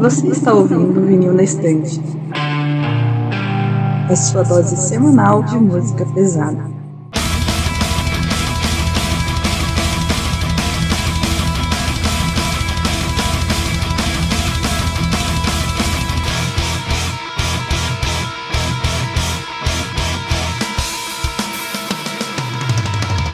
Você está ouvindo o Vinil na Estante. A sua dose semanal de música pesada.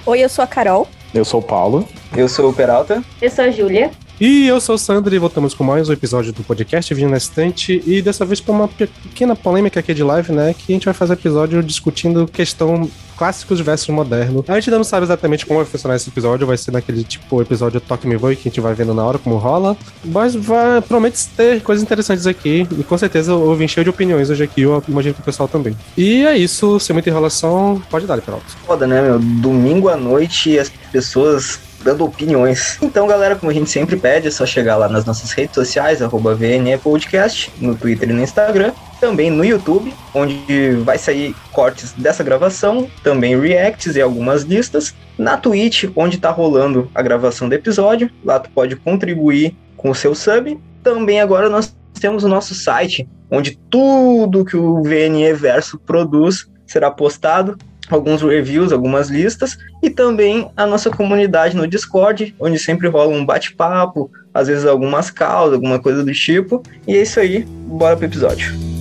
Oi, eu sou a Carol. Eu sou o Paulo. Eu sou o Peralta. Eu sou a Júlia. E eu sou o Sandro e voltamos com mais um episódio do podcast Vinho na Estante. E dessa vez para uma pequena polêmica aqui de live, né? Que a gente vai fazer episódio discutindo questão clássicos versus moderno. A gente ainda não sabe exatamente como vai funcionar esse episódio, vai ser naquele tipo episódio Toque Me Voe que a gente vai vendo na hora como rola. Mas vai, promete ter coisas interessantes aqui e com certeza eu vim cheio de opiniões hoje aqui, eu imagino que o pessoal também. E é isso, sem muita enrolação, pode dar, Peralta. Foda, né, meu? Domingo à noite as pessoas dando opiniões. Então, galera, como a gente sempre pede, é só chegar lá nas nossas redes sociais, arroba VNE Podcast, no Twitter e no Instagram, também no YouTube, onde vai sair cortes dessa gravação, também reacts e algumas listas, na Twitch, onde tá rolando a gravação do episódio, lá tu pode contribuir com o seu sub. Também agora nós temos o nosso site, onde tudo que o VNE Verso produz será postado alguns reviews, algumas listas e também a nossa comunidade no Discord, onde sempre rola um bate-papo, às vezes algumas causas, alguma coisa do tipo. E é isso aí, bora pro episódio.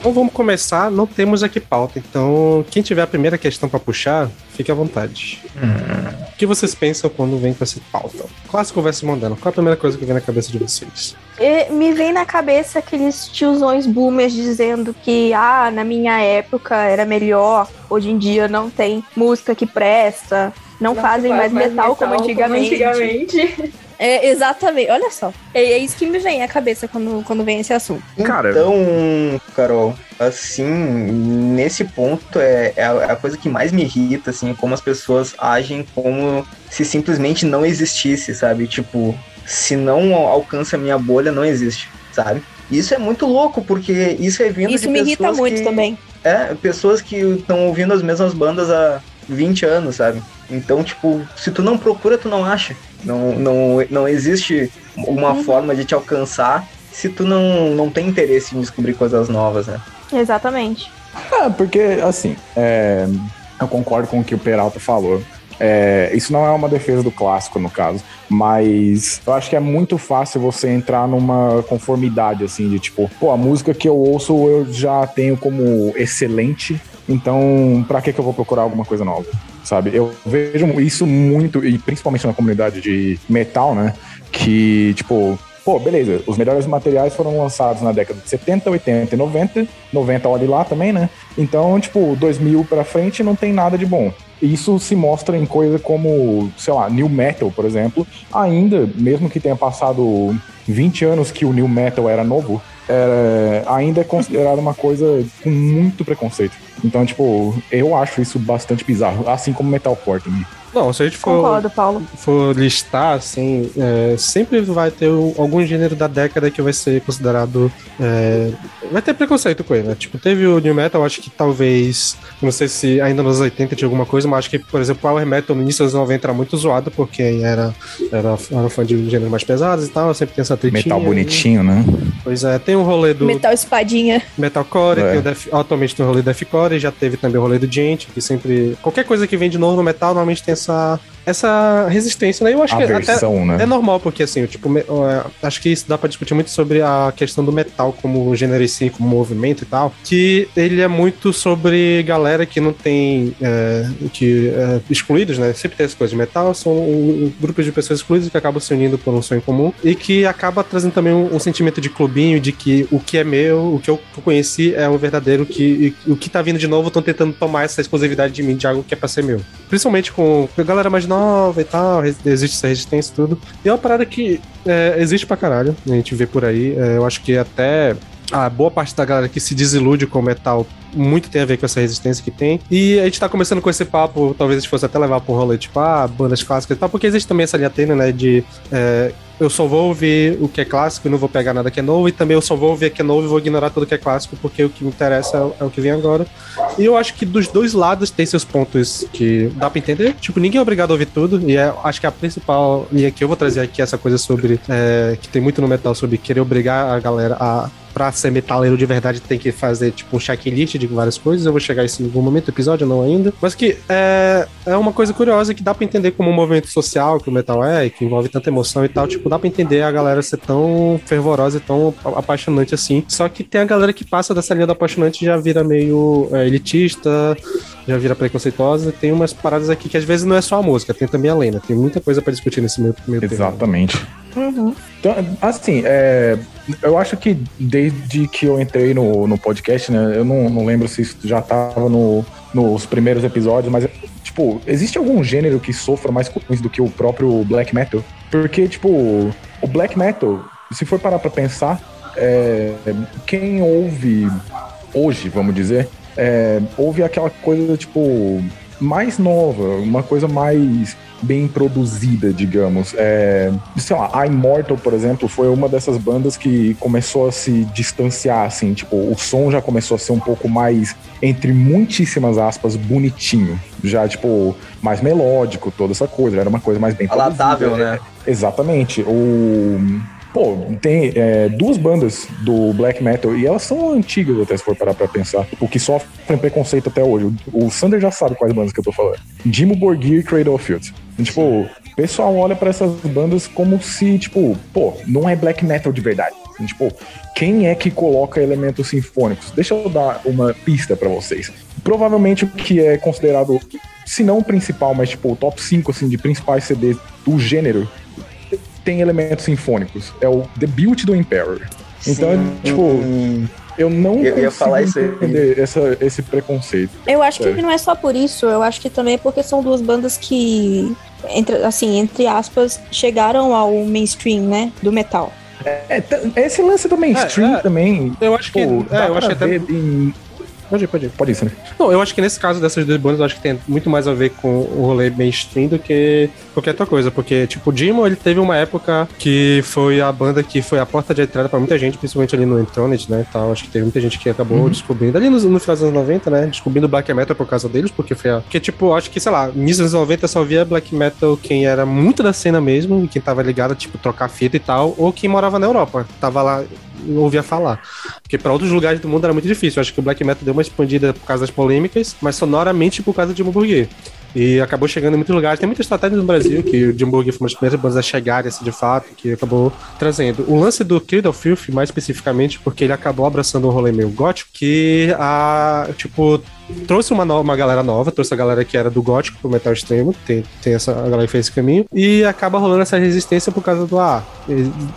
Então vamos começar, não temos aqui pauta, então quem tiver a primeira questão para puxar, fique à vontade. Hum. O que vocês pensam quando vem com essa pauta? Clássico versus moderno, qual a primeira coisa que vem na cabeça de vocês? E me vem na cabeça aqueles tiozões boomers dizendo que, ah, na minha época era melhor, hoje em dia não tem música que presta, não, não fazem mais, mais metal, metal, como antigamente. Como antigamente. É, exatamente, olha só. É, é, isso que me vem à cabeça quando, quando vem esse assunto. Cara. Então, Carol, assim, nesse ponto é, é, a, é, a, coisa que mais me irrita, assim, como as pessoas agem como se simplesmente não existisse, sabe? Tipo, se não alcança a minha bolha, não existe, sabe? Isso é muito louco, porque isso é vindo isso de pessoas. Isso me irrita muito que, também. É, pessoas que estão ouvindo as mesmas bandas há 20 anos, sabe? Então, tipo, se tu não procura, tu não acha. Não, não, não existe uma uhum. forma de te alcançar se tu não, não tem interesse em descobrir coisas novas, né? Exatamente. É, porque, assim, é, eu concordo com o que o Peralta falou. É, isso não é uma defesa do clássico, no caso, mas eu acho que é muito fácil você entrar numa conformidade, assim, de tipo, pô, a música que eu ouço eu já tenho como excelente, então pra que, que eu vou procurar alguma coisa nova? sabe? Eu vejo isso muito, e principalmente na comunidade de metal, né? Que, tipo, pô, beleza, os melhores materiais foram lançados na década de 70, 80 e 90. 90 olha lá também, né? Então, tipo, 2000 pra frente não tem nada de bom. Isso se mostra em coisa como, sei lá, New Metal, por exemplo. Ainda, mesmo que tenha passado 20 anos que o New Metal era novo, é, ainda é considerado uma coisa com muito preconceito. Então, tipo, eu acho isso bastante bizarro, assim como metalcore também. Não, se a gente for, Concordo, Paulo. for listar, assim, é, sempre vai ter algum gênero da década que vai ser considerado. É, vai ter preconceito com ele, né? Tipo, teve o New Metal, acho que talvez. Não sei se ainda nos 80 tinha alguma coisa, mas acho que, por exemplo, Power Metal no início dos 90 era muito zoado, porque era, era, era fã de gêneros mais pesados e tal, sempre tem essa tretinha. Metal bonitinho, né? Pois é, tem o rolê do. Metal espadinha. Metalcore, é. tem o Def, atualmente tem o rolê do Deathcore, já teve também o rolê do Gente, que sempre. Qualquer coisa que vem de novo no metal, normalmente tem essa essa resistência, né? Eu acho Aversão, que até né? é normal, porque assim, tipo, acho que isso dá pra discutir muito sobre a questão do metal como gênero em si, como movimento e tal, que ele é muito sobre galera que não tem, é, que é, excluídos, né? Sempre tem essa coisa de metal, são um, grupos de pessoas excluídas que acabam se unindo por um sonho comum e que acaba trazendo também um, um sentimento de clubinho, de que o que é meu, o que eu conheci é o verdadeiro, que o que tá vindo de novo estão tentando tomar essa exclusividade de mim, de algo que é pra ser meu. Principalmente com a galera mais nova e tal, existe essa resistência e tudo. E é uma parada que é, existe pra caralho, a gente vê por aí. É, eu acho que até a boa parte da galera que se desilude com metal muito tem a ver com essa resistência que tem. E a gente tá começando com esse papo, talvez a gente fosse até levar pro rolê, tipo, ah, bandas clássicas e tal, porque existe também essa linha tênue, né, de é, eu só vou ouvir o que é clássico e não vou pegar nada que é novo, e também eu só vou ouvir o que é novo e vou ignorar tudo que é clássico, porque o que me interessa é, é o que vem agora. E eu acho que dos dois lados tem seus pontos que dá pra entender. Tipo, ninguém é obrigado a ouvir tudo, e é, acho que a principal linha que eu vou trazer aqui é essa coisa sobre. É, que tem muito no metal, sobre querer obrigar a galera a pra ser metaleiro de verdade tem que fazer tipo um checklist de várias coisas. Eu vou chegar a isso em algum momento do episódio, não ainda. Mas que é, é uma coisa curiosa que dá pra entender como um movimento social que o metal é, que envolve tanta emoção e tal. Tipo, dá pra entender a galera ser tão fervorosa e tão apaixonante assim. Só que tem a galera que passa dessa linha do apaixonante e já vira meio é, elitista, já vira preconceituosa. Tem umas paradas aqui que às vezes não é só a música, tem também a lenda. Tem muita coisa para discutir nesse meio, meio Exatamente. Uhum. Então, assim, é, eu acho que desde que eu entrei no, no podcast, né, eu não, não lembro se isso já tava no, nos primeiros episódios, mas, tipo, existe algum gênero que sofra mais com isso do que o próprio black metal? Porque, tipo, o black metal, se for parar pra pensar, é, quem ouve hoje, vamos dizer, é, ouve aquela coisa, tipo, mais nova, uma coisa mais bem produzida, digamos. É, sei lá, a Immortal, por exemplo, foi uma dessas bandas que começou a se distanciar, assim, tipo, o som já começou a ser um pouco mais, entre muitíssimas aspas, bonitinho. Já, tipo, mais melódico, toda essa coisa. Era uma coisa mais bem Palatável, né? Exatamente. O Pô, tem é, duas bandas do black metal e elas são antigas até se for parar pra pensar. O que sofrem preconceito até hoje. O, Sander já sabe quais bandas que eu tô falando. Dimo Borgir e Cradle of Filth. Tipo, o pessoal olha para essas bandas como se, tipo, pô, não é black metal de verdade. Tipo, quem é que coloca elementos sinfônicos? Deixa eu dar uma pista para vocês. Provavelmente o que é considerado, se não o principal, mas tipo o top 5 assim, de principais CDs do gênero tem elementos sinfônicos. É o debut do Emperor. Então, Sim. tipo, eu não eu ia falar isso entender essa, esse preconceito. Eu acho é. que não é só por isso, eu acho que também é porque são duas bandas que, entre, assim, entre aspas, chegaram ao mainstream, né, do metal. É, esse lance do mainstream é, é, também. Eu acho que. Pô, é, eu acho que até. Em, Pode ir, pode ir. Pode ir, né? Não, eu acho que nesse caso dessas duas bandas, eu acho que tem muito mais a ver com o rolê mainstream do que qualquer outra coisa. Porque, tipo, o Dimo, ele teve uma época que foi a banda que foi a porta de entrada pra muita gente, principalmente ali no Entronet, né? Tal. Acho que teve muita gente que acabou uhum. descobrindo, ali no, no final dos anos 90, né? Descobrindo Black Metal por causa deles, porque foi a. Porque, tipo, acho que, sei lá, início dos anos 90 só via Black Metal quem era muito da cena mesmo, e quem tava ligado, tipo, trocar fita e tal, ou quem morava na Europa. Tava lá ouvia falar. Porque para outros lugares do mundo era muito difícil. Eu acho que o Black Metal deu uma expandida por causa das polêmicas, mas sonoramente por causa de Hamburguer. E acabou chegando em muitos lugares. Tem muitas estratégias no Brasil que o Jim Burger foi uma das primeiras bandas a chegarem assim, de fato, que acabou trazendo. O lance do of Filth, mais especificamente, porque ele acabou abraçando um rolê meio gótico, que a, tipo, trouxe uma, no, uma galera nova, trouxe a galera que era do gótico pro metal extremo, tem, tem essa a galera que fez esse caminho, e acaba rolando essa resistência por causa do ah,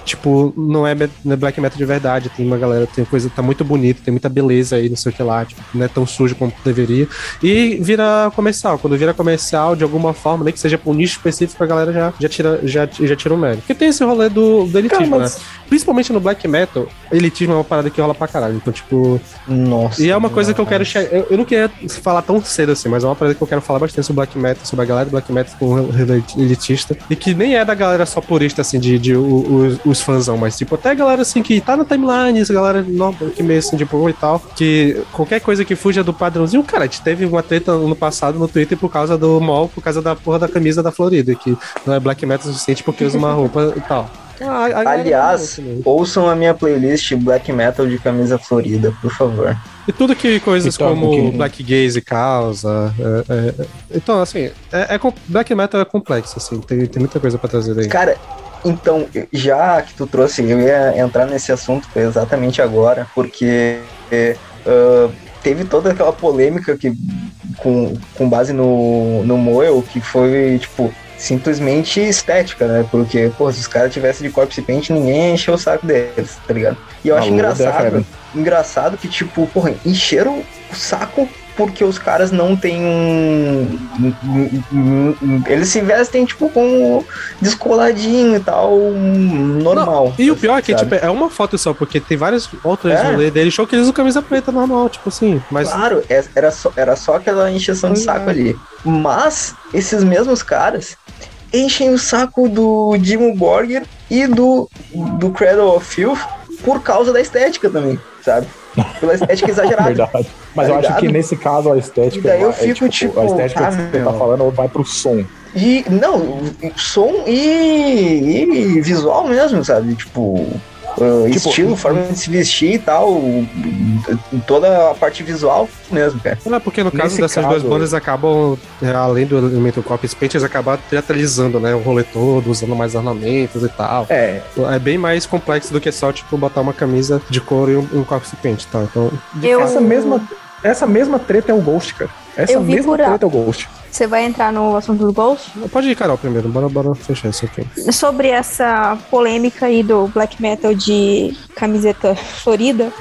tipo, não é, não é black metal de verdade, tem uma galera, tem coisa, tá muito bonita, tem muita beleza aí, não sei o que lá, tipo, não é tão sujo como deveria, e vira comercial, quando vira comercial, de alguma forma, nem que seja pra um nicho específico, a galera já, já, tira, já, já tira o mérito. Porque tem esse rolê do, do elitismo, Cara, mas... né? Principalmente no black metal, elitismo é uma parada que rola pra caralho, então, tipo... Nossa. E é uma coisa que eu quero eu, eu não queria falar tão cedo assim, mas é uma parada que eu quero falar bastante sobre Black Metal, sobre a galera do Black Metal com elitista. E que nem é da galera só purista, assim, de, de os, os fãzão, mas tipo, até a galera assim que tá na timeline, essa galera nova, que meio assim, tipo, e tal, que qualquer coisa que fuja do padrãozinho, cara, a gente teve uma treta no passado no Twitter por causa do mall, por causa da porra da camisa da Florida, que não é Black Metal o suficiente porque usa uma roupa e tal. Ah, Aliás, ouçam a minha playlist Black Metal de camisa florida, por favor. E tudo que coisas então, como que... Black Gaze causa. É, é, então, assim, é, é, Black Metal é complexo, assim, tem, tem muita coisa pra trazer aí. Cara, então, já que tu trouxe, eu ia entrar nesse assunto exatamente agora, porque uh, teve toda aquela polêmica que, com, com base no, no Moel, que foi, tipo, simplesmente estética, né? Porque, pô, se os caras tivessem de corpse paint, ninguém encheu o saco deles, tá ligado? E eu acho engraçado, engraçado que, tipo, porra, encheram o saco porque os caras não têm um, Eles se vestem, tipo, com descoladinho e tal, normal. E o pior é que, sabe? tipo, é uma foto só, porque tem vários outros É. rolês dele, show que eles usam camisa preta normal, tipo assim. Mas Claro, é- era só, era só aquela encheção de saco é. ali. Mas, esses mesmos caras enchem o saco do Dimo Borgir e do, do Cradle of Filth por causa da estética também, sabe? Pela estética exagerada. Verdade. Mas Tá eu acho que ligado? nesse caso a estética. E daí eu é, fico, tipo, A estética ah, que você meu. tá falando vai pro som. E, não, som e, e visual mesmo, sabe? Tipo, ah, Tipo, estilo, forma de se vestir e tal. Toda a parte visual mesmo, cara. Não, é porque no caso Nesse dessas caso- duas bandas acabam, é, além do elemento Copy Paint, eles acabam teatralizando, né? O rolê todo, usando mais ornamentos e tal. É, É bem mais complexo do que só, tipo, botar uma camisa de couro e um, um Copy Paint, tá? Então, Eu, essa mesma, essa mesma treta é o Ghost, cara. Essa Eu vi mesma por treta é o Ghost. Você vai entrar no assunto do Ghost? pode ir, Carol, primeiro. Bora, bora fechar isso aqui. Sobre essa polêmica aí do black metal de camiseta florida,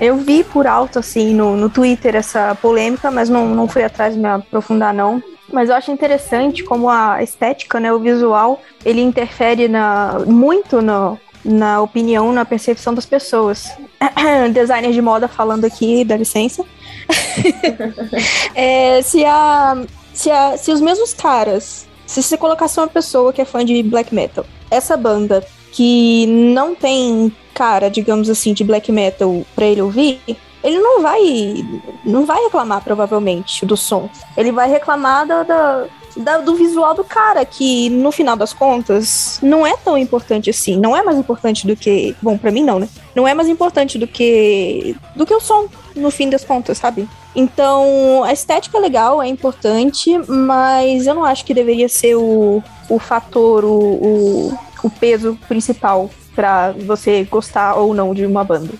eu vi por alto, assim, no, no Twitter essa polêmica, mas não, não fui atrás de me aprofundar, não. Mas eu acho interessante como a estética, né, o visual, ele interfere na, muito no, na opinião, na percepção das pessoas. Designer de moda falando aqui, dá licença. É, se, a, se, a, se os mesmos caras, se você colocasse uma pessoa que é fã de black metal, essa banda que não tem cara, digamos assim, de black metal pra ele ouvir, ele não vai não vai reclamar provavelmente do som. Ele vai reclamar da, da- da- do visual do cara, que no final das contas não é tão importante assim. Não é mais importante do que. Bom, pra mim não, né? Não é mais importante do que. do que o som, no fim das contas, sabe? Então, a estética é legal, é importante, mas eu não acho que deveria ser o, o fator, o, o, o peso principal pra você gostar ou não de uma banda.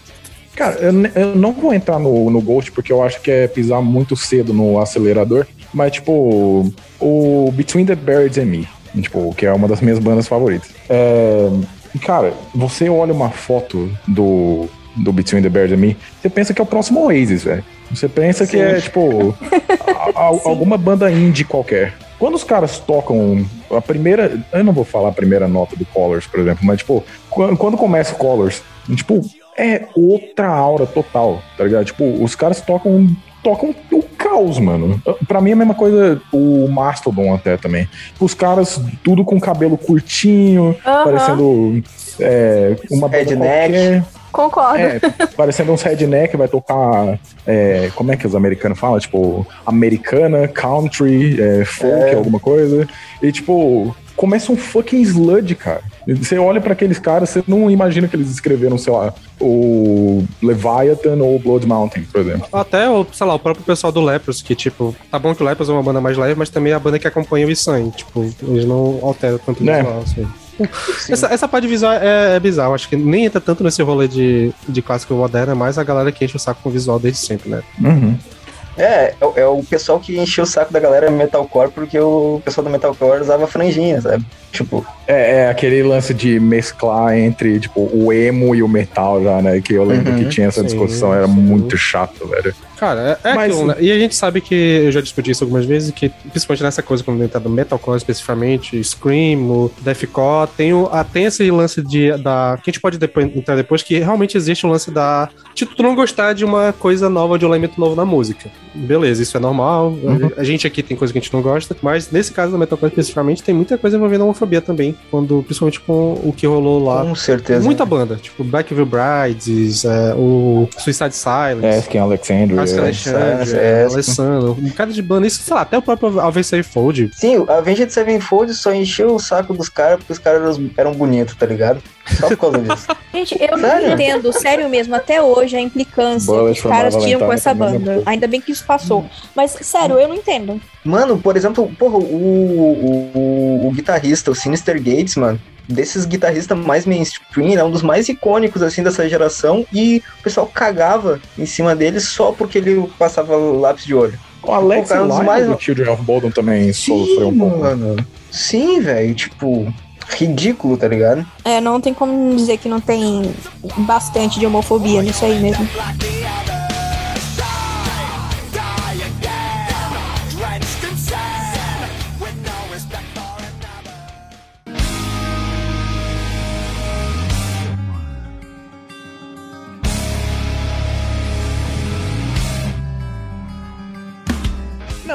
Cara, eu, eu não vou entrar no, no Ghost porque eu acho que é pisar muito cedo no acelerador. Mas, tipo, o Between the Birds and Me, tipo, que é uma das minhas bandas favoritas. É, cara, você olha uma foto do, do Between the Birds and Me, você pensa que é o próximo Oasis, velho. Você pensa que é, tipo, a- a- alguma banda indie qualquer. Quando os caras tocam a primeira. Eu não vou falar a primeira nota do Colors, por exemplo, mas, tipo, quando, quando começa o Colors, tipo, é outra aura total, tá ligado? Tipo, os caras tocam. Tocam o caos, mano. Pra mim é a mesma coisa o Mastodon até também. Os caras, tudo com cabelo curtinho, Aham. parecendo é, uma Redneck. Concordo. É, parecendo uns redneck, vai tocar. é, como é que os americanos falam? Tipo, americana, country, é, folk, É. alguma coisa. E, tipo, começa um fucking sludge, cara. Você olha pra aqueles caras, você não imagina que eles escreveram, sei lá, o Leviathan ou Blood Mountain, por exemplo. Até, o, sei lá, o próprio pessoal do Lepros, que, tipo, tá bom que o Lepros é uma banda mais leve, mas também é a banda que acompanha o Issan. Tipo, eles não alteram tanto o É. visual, assim. Essa, essa parte de visual é, é bizarro. Acho que nem entra tanto nesse rolê de, de clássico moderno, é mais a galera que enche o saco com o visual desde sempre, né? Uhum. É, é, o- é o pessoal que encheu o saco da galera metalcore porque o pessoal do metalcore usava franjinha, sabe? Tipo, É, é aquele lance de mesclar entre, tipo, o emo e o metal já, né? Que eu lembro Uhum, que tinha essa sim, discussão, era sim. muito chato, velho. Cara, é, é Mas- aquilo, né? E a gente sabe que, eu já discuti isso algumas vezes, que principalmente nessa coisa, quando entra do metalcore especificamente, Scream, Deathcore, tem, o, ah, tem esse lance de, da, que a gente pode depois, entrar depois, que realmente existe o lance da, de tu não gostar de uma coisa nova, de um elemento novo na música. Beleza, isso é normal, Uhum. a gente aqui tem coisa que a gente não gosta, mas nesse caso do metalcore especificamente, tem muita coisa envolvendo a homofobia também, quando, principalmente com o que rolou lá. com certeza. Muita banda, tipo Blackville Brides, é, o Suicide Silence. Asking Alexandria. Acho que Alexandre, é, é, Alessandro, um cara de banda, isso, sei lá, até o próprio Alves Sevenfold. Sim, a Avenged Sevenfold só encheu o saco dos caras porque os caras eram, eram bonitos, tá ligado? Só por causa disso. Gente, eu não Sério? entendo, sério mesmo, até hoje, a implicância Bullet que os caras tinham com essa também, banda. né? Ainda bem que isso passou. Mas, sério, eu não entendo. Mano, por exemplo, porra, o, o, o, o guitarrista, o Sinister Gates, mano, desses guitarristas mais mainstream, é um dos mais icônicos, assim, dessa geração, e o pessoal cagava em cima dele só porque ele passava lápis de olho. O Alex O um dos Lyon mais- do Children of Bodom também sofreu um pouco. mano. Sim, velho, tipo, ridículo, tá ligado? É, não tem como dizer que não tem bastante de homofobia nisso aí mesmo.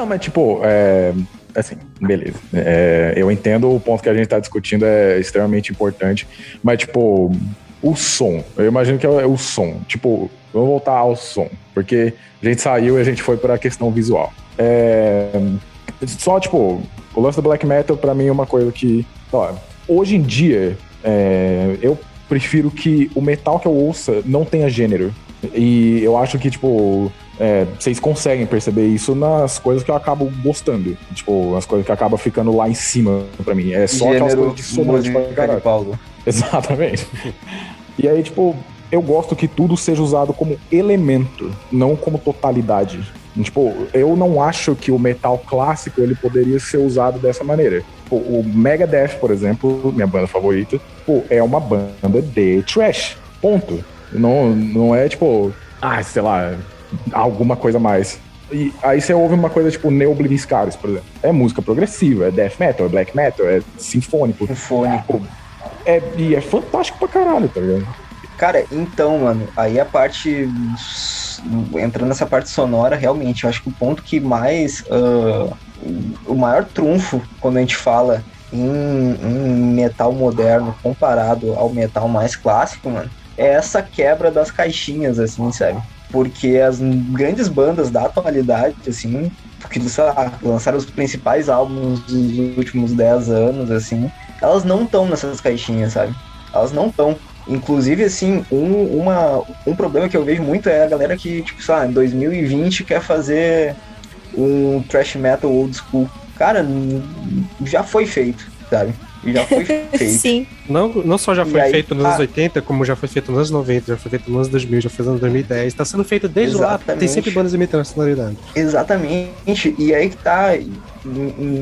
Não, mas tipo, é, assim, beleza. É, eu entendo o ponto que a gente tá discutindo é extremamente importante, mas tipo, o som. Eu imagino que é o som. Tipo, vamos voltar ao som, porque a gente saiu e a gente foi para a questão visual. É, só, tipo, o lance do black metal para mim é uma coisa que, ó, hoje em dia, é, eu prefiro que o metal que eu ouça não tenha gênero. E eu acho que, tipo, é, vocês conseguem perceber isso nas coisas que eu acabo gostando. Tipo, as coisas que acabam ficando lá em cima pra mim. É só Gênero aquelas coisas de pra caralho. Paulo. Exatamente. e aí, tipo, eu gosto que tudo seja usado como elemento, não como totalidade. Tipo, eu não acho que o metal clássico ele poderia ser usado dessa maneira. Tipo, o Megadeth, por exemplo, minha banda favorita, pô, é uma banda de trash. Ponto. Não, não é tipo, ah, sei lá, alguma coisa mais. E aí você ouve uma coisa tipo Neobliviscaris, por exemplo. É música progressiva, é death metal, é black metal, é sinfônico. Sinfônico. É, e é fantástico pra caralho, tá ligado? Cara, então, mano, aí a parte. Entrando nessa parte sonora, realmente, eu acho que o ponto que mais. Uh, o maior trunfo quando a gente fala em, em, metal moderno comparado ao metal mais clássico, mano, é essa quebra das caixinhas, assim, sabe? Porque as grandes bandas da atualidade, assim, que lançaram os principais álbuns dos últimos 10 anos, assim, elas não estão nessas caixinhas, sabe? Elas não estão. Inclusive, assim, um, uma, um problema que eu vejo muito é a galera que, tipo, sei lá, em 2020 quer fazer um thrash metal old school. Cara, já foi feito, sabe? Já foi feito. Sim. Não, não só já foi E aí, feito nos ah, anos 80, como já foi feito nos anos 90, já foi feito nos anos 2000, já foi nos anos 2010. Tá sendo feito desde lá. Tem Exatamente. sempre bandas imitando a sonoridade. Exatamente. E aí que tá.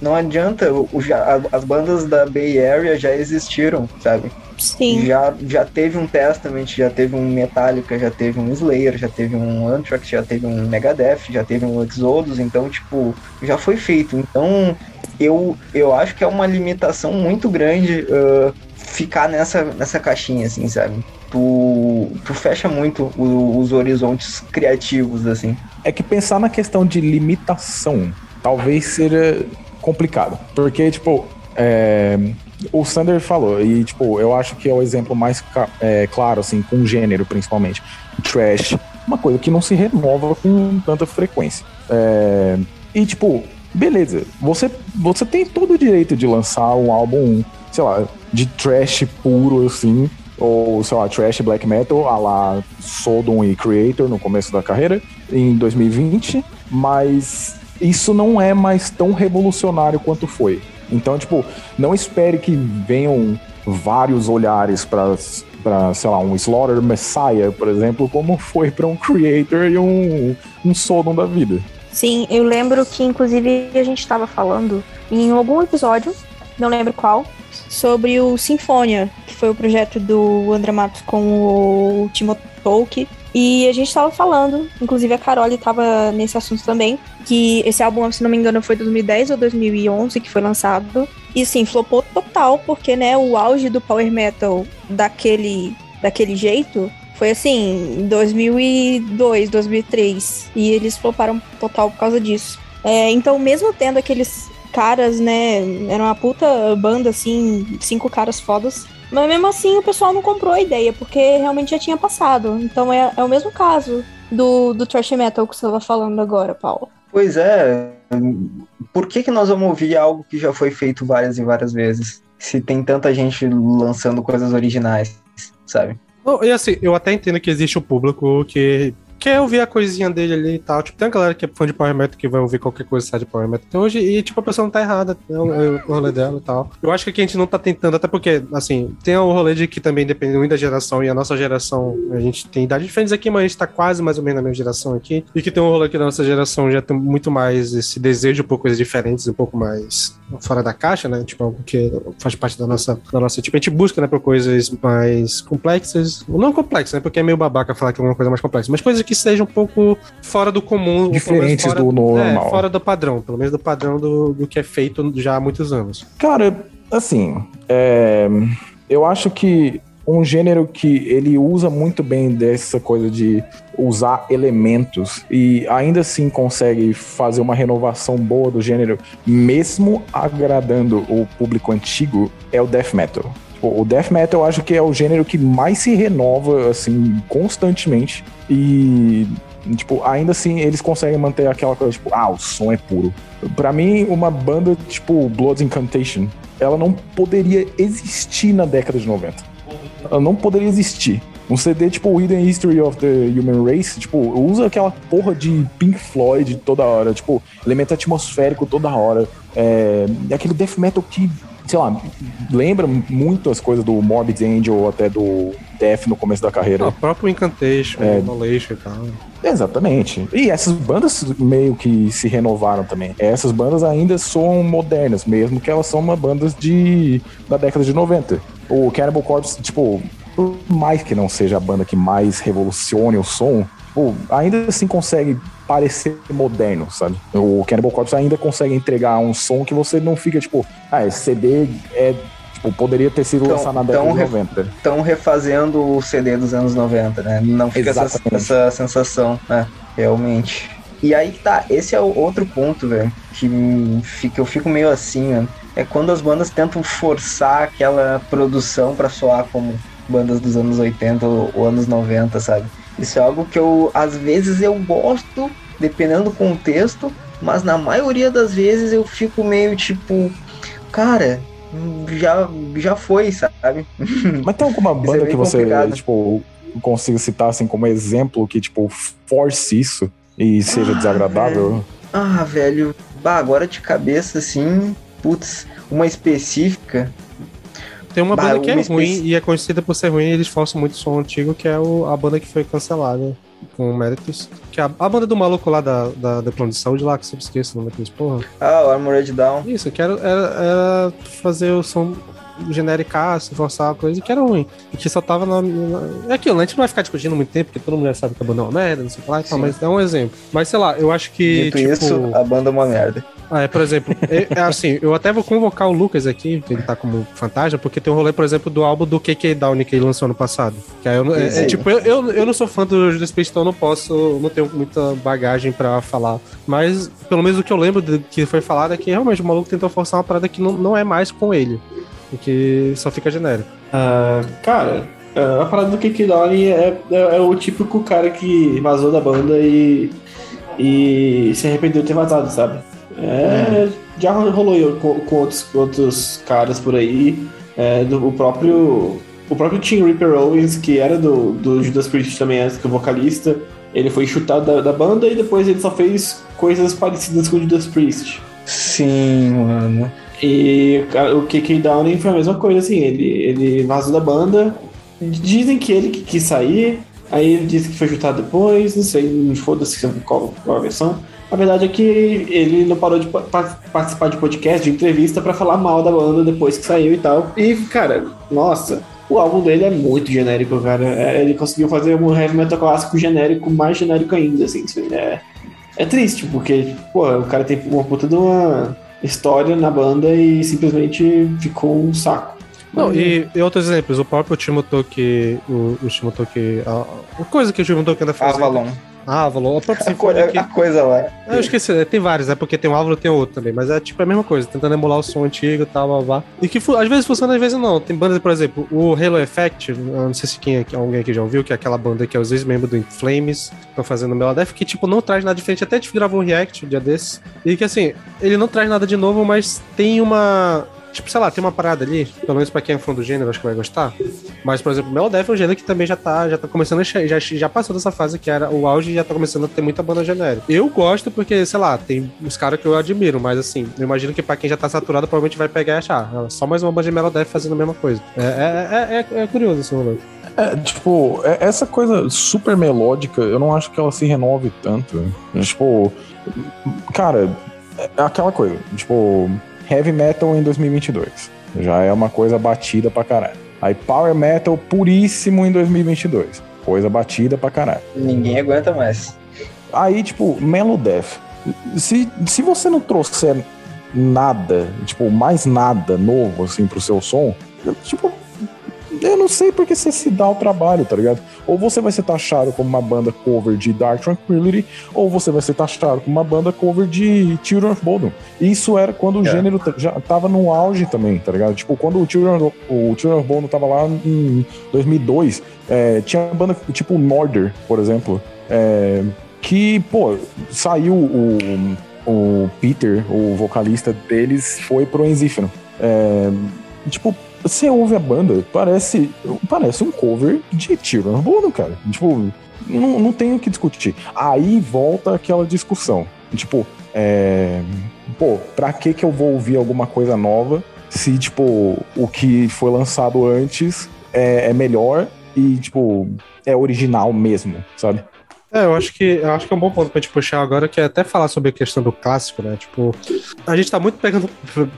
Não adianta. o- já- as bandas da Bay Area já existiram, sabe? Sim. Já, já teve um Testament, já teve um Metallica, já teve um Slayer, já teve um Anthrax, já teve um Megadeth, já teve um Exodus, então, tipo, já foi feito. Então, eu, eu acho que é uma limitação muito grande ah, ficar nessa, nessa caixinha, assim, sabe? Tu, tu fecha muito o- os horizontes criativos, assim. É que pensar na questão de limitação talvez seja complicado. Porque, tipo, é, o Sander falou, e, tipo, eu acho que é o exemplo mais é, claro, assim, com gênero, principalmente. Trash, uma coisa que não se renova com tanta frequência. É, e, tipo, beleza, você, você tem todo o direito de lançar um álbum, sei lá, de trash puro, assim, ou, sei lá, trash black metal, a lá Sodom e Creator no começo da carreira, em 2020, mas isso não é mais tão revolucionário quanto foi. Então, tipo, não espere que venham vários olhares para para sei lá, um Slaughter Messiah, por exemplo, como foi para um Creator e um, um Sodom da vida. Sim, eu lembro que inclusive a gente estava falando em algum episódio, não lembro qual, sobre o Sinfonia, que foi o projeto do André Matos com o Timo Tolk. E a gente estava falando, inclusive a Carol estava nesse assunto também, que esse álbum, se não me engano, foi 2010 ou 2011 que foi lançado. E sim, flopou total, porque né, o auge do power metal daquele, daquele jeito foi assim, em 2002, 2003. E eles floparam total por causa disso. É, então, mesmo tendo aqueles caras, né? Era uma puta banda, assim, cinco caras fodas. Mas mesmo assim o pessoal não comprou a ideia, porque realmente já tinha passado. Então é, é o mesmo caso do, do thrash metal que você estava falando agora, Paulo. Pois é, por que, que nós vamos ouvir algo que já foi feito várias e várias vezes? Se tem tanta gente lançando coisas originais, sabe? Bom, e assim, eu até entendo que existe o público que quer ouvir a coisinha dele ali e tal. Tipo, tem uma galera que é fã de Power Metal que vai ouvir qualquer coisa que sai de Power Metal até hoje e, tipo, a pessoa não tá errada, né, o, rolê dela e tal. Eu acho que aqui a gente não tá tentando, até porque, assim, tem o rolê de que também depende muito da geração e a nossa geração, a gente tem idades diferentes aqui, mas a gente tá quase mais ou menos na mesma geração aqui. E que tem um rolê que da nossa geração já tem muito mais esse desejo por coisas diferentes, um pouco mais fora da caixa, né? Tipo, algo que faz parte da nossa, da nossa. Tipo, a gente busca, né, por coisas mais complexas. Não complexas, né? Porque é meio babaca falar que é uma coisa mais complexa, mas coisas que sejam um pouco fora do comum. Diferentes fora, do normal. É, fora do padrão, pelo menos do padrão do, do que é feito já há muitos anos. Cara, assim, é, eu acho que um gênero que ele usa muito bem dessa coisa de usar elementos e ainda assim consegue fazer uma renovação boa do gênero, mesmo agradando o público antigo, é o death metal. O death metal eu acho que é o gênero que mais se renova assim constantemente e tipo, ainda assim eles conseguem manter aquela coisa tipo, ah, o som é puro. Para mim, uma banda tipo Blood Incantation, ela não poderia existir na década de 90 ela não poderia existir. Um CD tipo Hidden History of the Human Race, tipo, usa aquela porra de Pink Floyd toda hora, tipo, elemento atmosférico toda hora. É, aquele death metal que, sei lá, lembra muito as coisas do Morbid Angel ou até do Death no começo da carreira. Ah, o próprio Incantation, é, Immolation e tal. Exatamente. E essas bandas meio que se renovaram também. Essas bandas ainda são modernas, mesmo que elas são uma bandas de da década de 90 o Cannibal Corpse, tipo, por mais que não seja a banda que mais revolucione o som, tipo, ainda assim consegue parecer moderno, sabe? O Cannibal Corpse ainda consegue entregar um som que você não fica, tipo, ah, esse CD é Tipo, poderia ter sido lançado na década de 90. Estão refazendo o CD dos anos 90, né? Não fica essa, essa, sensação, né? Realmente. E aí que tá, esse é o outro ponto, velho, que fica, eu fico meio assim, né? é quando as bandas tentam forçar aquela produção para soar como bandas dos anos 80 ou, ou anos 90, sabe? Isso é algo que eu, às vezes, eu gosto, dependendo do contexto, mas na maioria das vezes eu fico meio tipo, cara, já, já foi, sabe? Mas tem alguma é banda é que você, complicado. tipo, consiga citar assim como exemplo que, tipo, force isso e seja ah, desagradável? Velho. Ah, velho, bah, agora de cabeça, assim, putz, uma específica. Tem uma banda bah, que é ruim e é conhecida por ser ruim e eles forçam muito som antigo, que é o, a banda que foi cancelada com méritos. Que é a, a banda do maluco lá da, da, da plano de saúde lá, que eu sempre esqueço o nome daqueles porra. Ah, o Armored Down. Isso, que era, era, era fazer o som genericaço, forçar uma coisa que era ruim. E que só tava na, na. É aquilo, né? A gente não vai ficar discutindo muito tempo, porque todo mundo já sabe que a banda é uma merda, não sei o que lá e tal, mas é um exemplo. Mas sei lá, eu acho que. Dito tipo... isso, a banda é uma merda. Ah, é, por exemplo, é, é, assim, eu até vou convocar o Lucas aqui, que ele tá como fantasma, porque tem um rolê, por exemplo, do álbum do KK Down que ele lançou ano passado. Que aí eu, é, é, tipo, eu, eu, eu, não sou fã do Judas Priest, então eu não posso, não tenho muita bagagem pra falar. Mas, pelo menos o que eu lembro de, que foi falado é que realmente o maluco tentou forçar uma parada que não, não é mais com ele que só fica genérico. Uh, cara, a parada do Kiki Donnie é, é, é, o típico cara que vazou da banda e, e se arrependeu de ter vazado, sabe? É, Já rolou com, com outros, outros caras por aí. É, do, o próprio o próprio Tim Ripper Owens, que era do, do Judas Priest também antes que o vocalista, ele foi chutado da, da, banda e depois ele só fez coisas parecidas com o Judas Priest. Sim, mano. E o KK Downing foi a mesma coisa, assim, ele, ele vazou da banda. Dizem que ele que quis sair, aí ele disse que foi chutado depois, não sei, foda-se qual, qual a versão. A verdade é que ele não parou de participar de podcast, de entrevista para falar mal da banda depois que saiu e tal. E, cara, nossa, o álbum dele é muito genérico, cara. É, ele conseguiu fazer um heavy metal clássico genérico, mais genérico ainda, assim. É, é triste, porque, pô, o cara tem uma puta de uma história na banda e simplesmente ficou um saco. Não, e, e, outros exemplos, o próprio Timotoki, o, o Timotoki, a, a coisa que o Timotoki anda fazendo. Avalon. Ah, Avalon, a própria Sinfonia. A, a coisa lá. Eu esqueci, é, tem vários, é porque tem um Avalon e tem outro também, mas é tipo a mesma coisa, tentando emular o som antigo e tal, blá, blá. E que às vezes funciona, às vezes não. Tem bandas, por exemplo, o Halo Effect, não sei se quem, alguém aqui já ouviu, que é aquela banda que é os ex-membros do In Flames, estão fazendo Meladeth, que tipo não traz nada diferente, até a gente gravou um react um dia desses, e que assim, ele não traz nada de novo, mas tem uma Tipo, sei lá, tem uma parada ali, pelo menos pra quem é fã do gênero, acho que vai gostar. Mas, por exemplo, Melodeath é um gênero que também já tá, já tá começando. Já, já passou dessa fase que era o auge e já tá começando a ter muita banda genérica. Eu gosto porque, sei lá, tem os caras que eu admiro, mas assim, eu imagino que pra quem já tá saturado, provavelmente vai pegar e achar. Ah, só mais uma banda de Melodeath fazendo a mesma coisa. É, é, é, é, é curioso esse rolê. É, tipo, é, essa coisa super melódica, eu não acho que ela se renove tanto. Tipo, cara, é aquela coisa, tipo, heavy metal em 2022. Já é uma coisa batida pra caralho. Aí power metal puríssimo em 2022. Coisa batida pra caralho. Ninguém aguenta mais. Aí, tipo, Melodeath. Se, se você não trouxer nada, tipo, mais nada novo, assim, pro seu som, tipo, eu não sei porque você se dá o trabalho, tá ligado? Ou você vai ser taxado como uma banda cover de Dark Tranquility, ou você vai ser taxado como uma banda cover de Children of Bodom. Isso era quando o É. gênero já tava no auge também, tá ligado? Tipo, quando o Children, o Children of Bodom tava lá em 2002, é, tinha banda tipo Norder, por exemplo, é, que, pô, saiu o, o Peter, o vocalista deles, foi pro Enzífero. É, tipo, você ouve a banda, parece, parece um cover de Children of Bodom, cara. Tipo, não, não tem o que discutir. Aí volta aquela discussão. Tipo, é, pô, pra que que eu vou ouvir alguma coisa nova se, tipo, o que foi lançado antes é, é melhor e, tipo, é original mesmo, sabe? É, eu acho que eu acho que é um bom ponto pra gente puxar agora, que é até falar sobre a questão do clássico, né? Tipo, a gente tá muito pegando,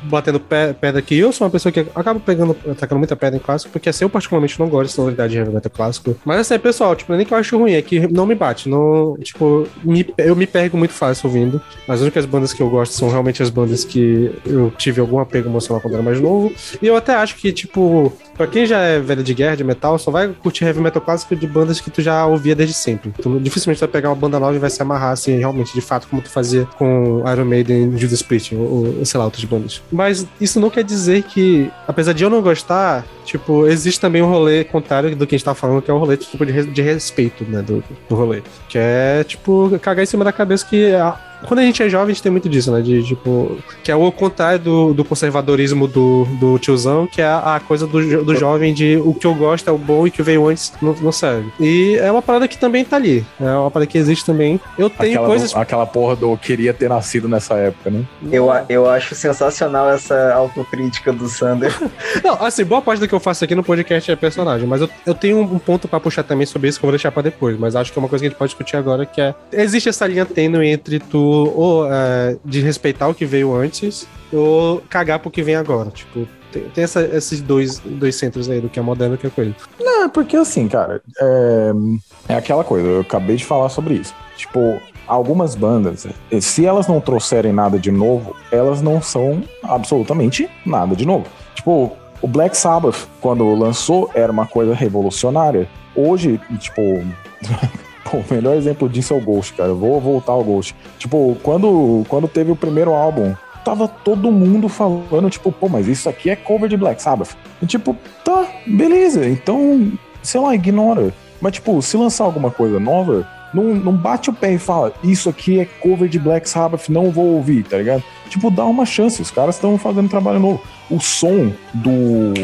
batendo pé, pedra aqui. Eu sou uma pessoa que acaba pegando, atacando muita pedra em clássico, porque assim, eu particularmente não gosto de sonoridade de heavy metal clássico. Mas assim, pessoal, tipo, nem que eu acho ruim, é que não me bate. Não, tipo, me- eu me pego muito fácil ouvindo. As únicas bandas que eu gosto são realmente as bandas que eu tive algum apego emocional quando era mais novo. E eu até acho que, tipo, pra quem já é velho de guerra, de metal, só vai curtir heavy metal clássico de bandas que tu já ouvia desde sempre. Tu dificilmente vai pegar uma banda nova e vai se amarrar, assim, realmente, de fato, como tu fazia com Iron Maiden, Judas Priest, ou, ou sei lá, outras bandas. Mas isso não quer dizer que, apesar de eu não gostar, tipo, existe também um rolê contrário do que a gente tá falando, que é o rolê tipo, de, de respeito, né, do, do rolê. Que é, tipo, cagar em cima da cabeça que... quando a gente é jovem, a gente tem muito disso, né? De, tipo, que é o contrário do, do conservadorismo do, do tiozão, que é a, a coisa do, do jovem de o que eu gosto é o bom e o que veio antes não, não serve. E é uma parada que também tá ali. É uma parada que existe também. Eu tenho Aquela, coisas. aquela porra do queria ter nascido nessa época, né? Eu, eu acho sensacional essa autocrítica do Sander. Não, assim, boa parte do que eu faço aqui no podcast é personagem, mas eu, eu tenho um ponto pra puxar também sobre isso que eu vou deixar pra depois, mas acho que é uma coisa que a gente pode discutir agora, que é, existe essa linha tênue entre tu, ou é, de respeitar o que veio antes, ou cagar pro que vem agora, tipo, tem, tem essa- esses dois, dois centros aí, do que é moderno e do que é coisa. Não, é porque assim, cara, é, é aquela coisa, eu acabei de falar sobre isso. Tipo, algumas bandas, eh, se elas não trouxerem nada de novo, elas não são absolutamente nada de novo. Tipo, o Black Sabbath, quando lançou, era uma coisa revolucionária. Hoje, tipo. Pô, o melhor exemplo disso é o Ghost, cara. Eu vou voltar ao Ghost. Tipo, quando, quando teve o primeiro álbum, tava todo mundo falando, tipo, pô, mas isso aqui é cover de Black Sabbath. E, tipo, tá, beleza. Então, sei lá, ignora. Mas, tipo, se lançar alguma coisa nova, não, não bate o pé e fala, isso aqui é cover de Black Sabbath, não vou ouvir, tá ligado? Tipo, dá uma chance, os caras estão fazendo trabalho novo. O som do,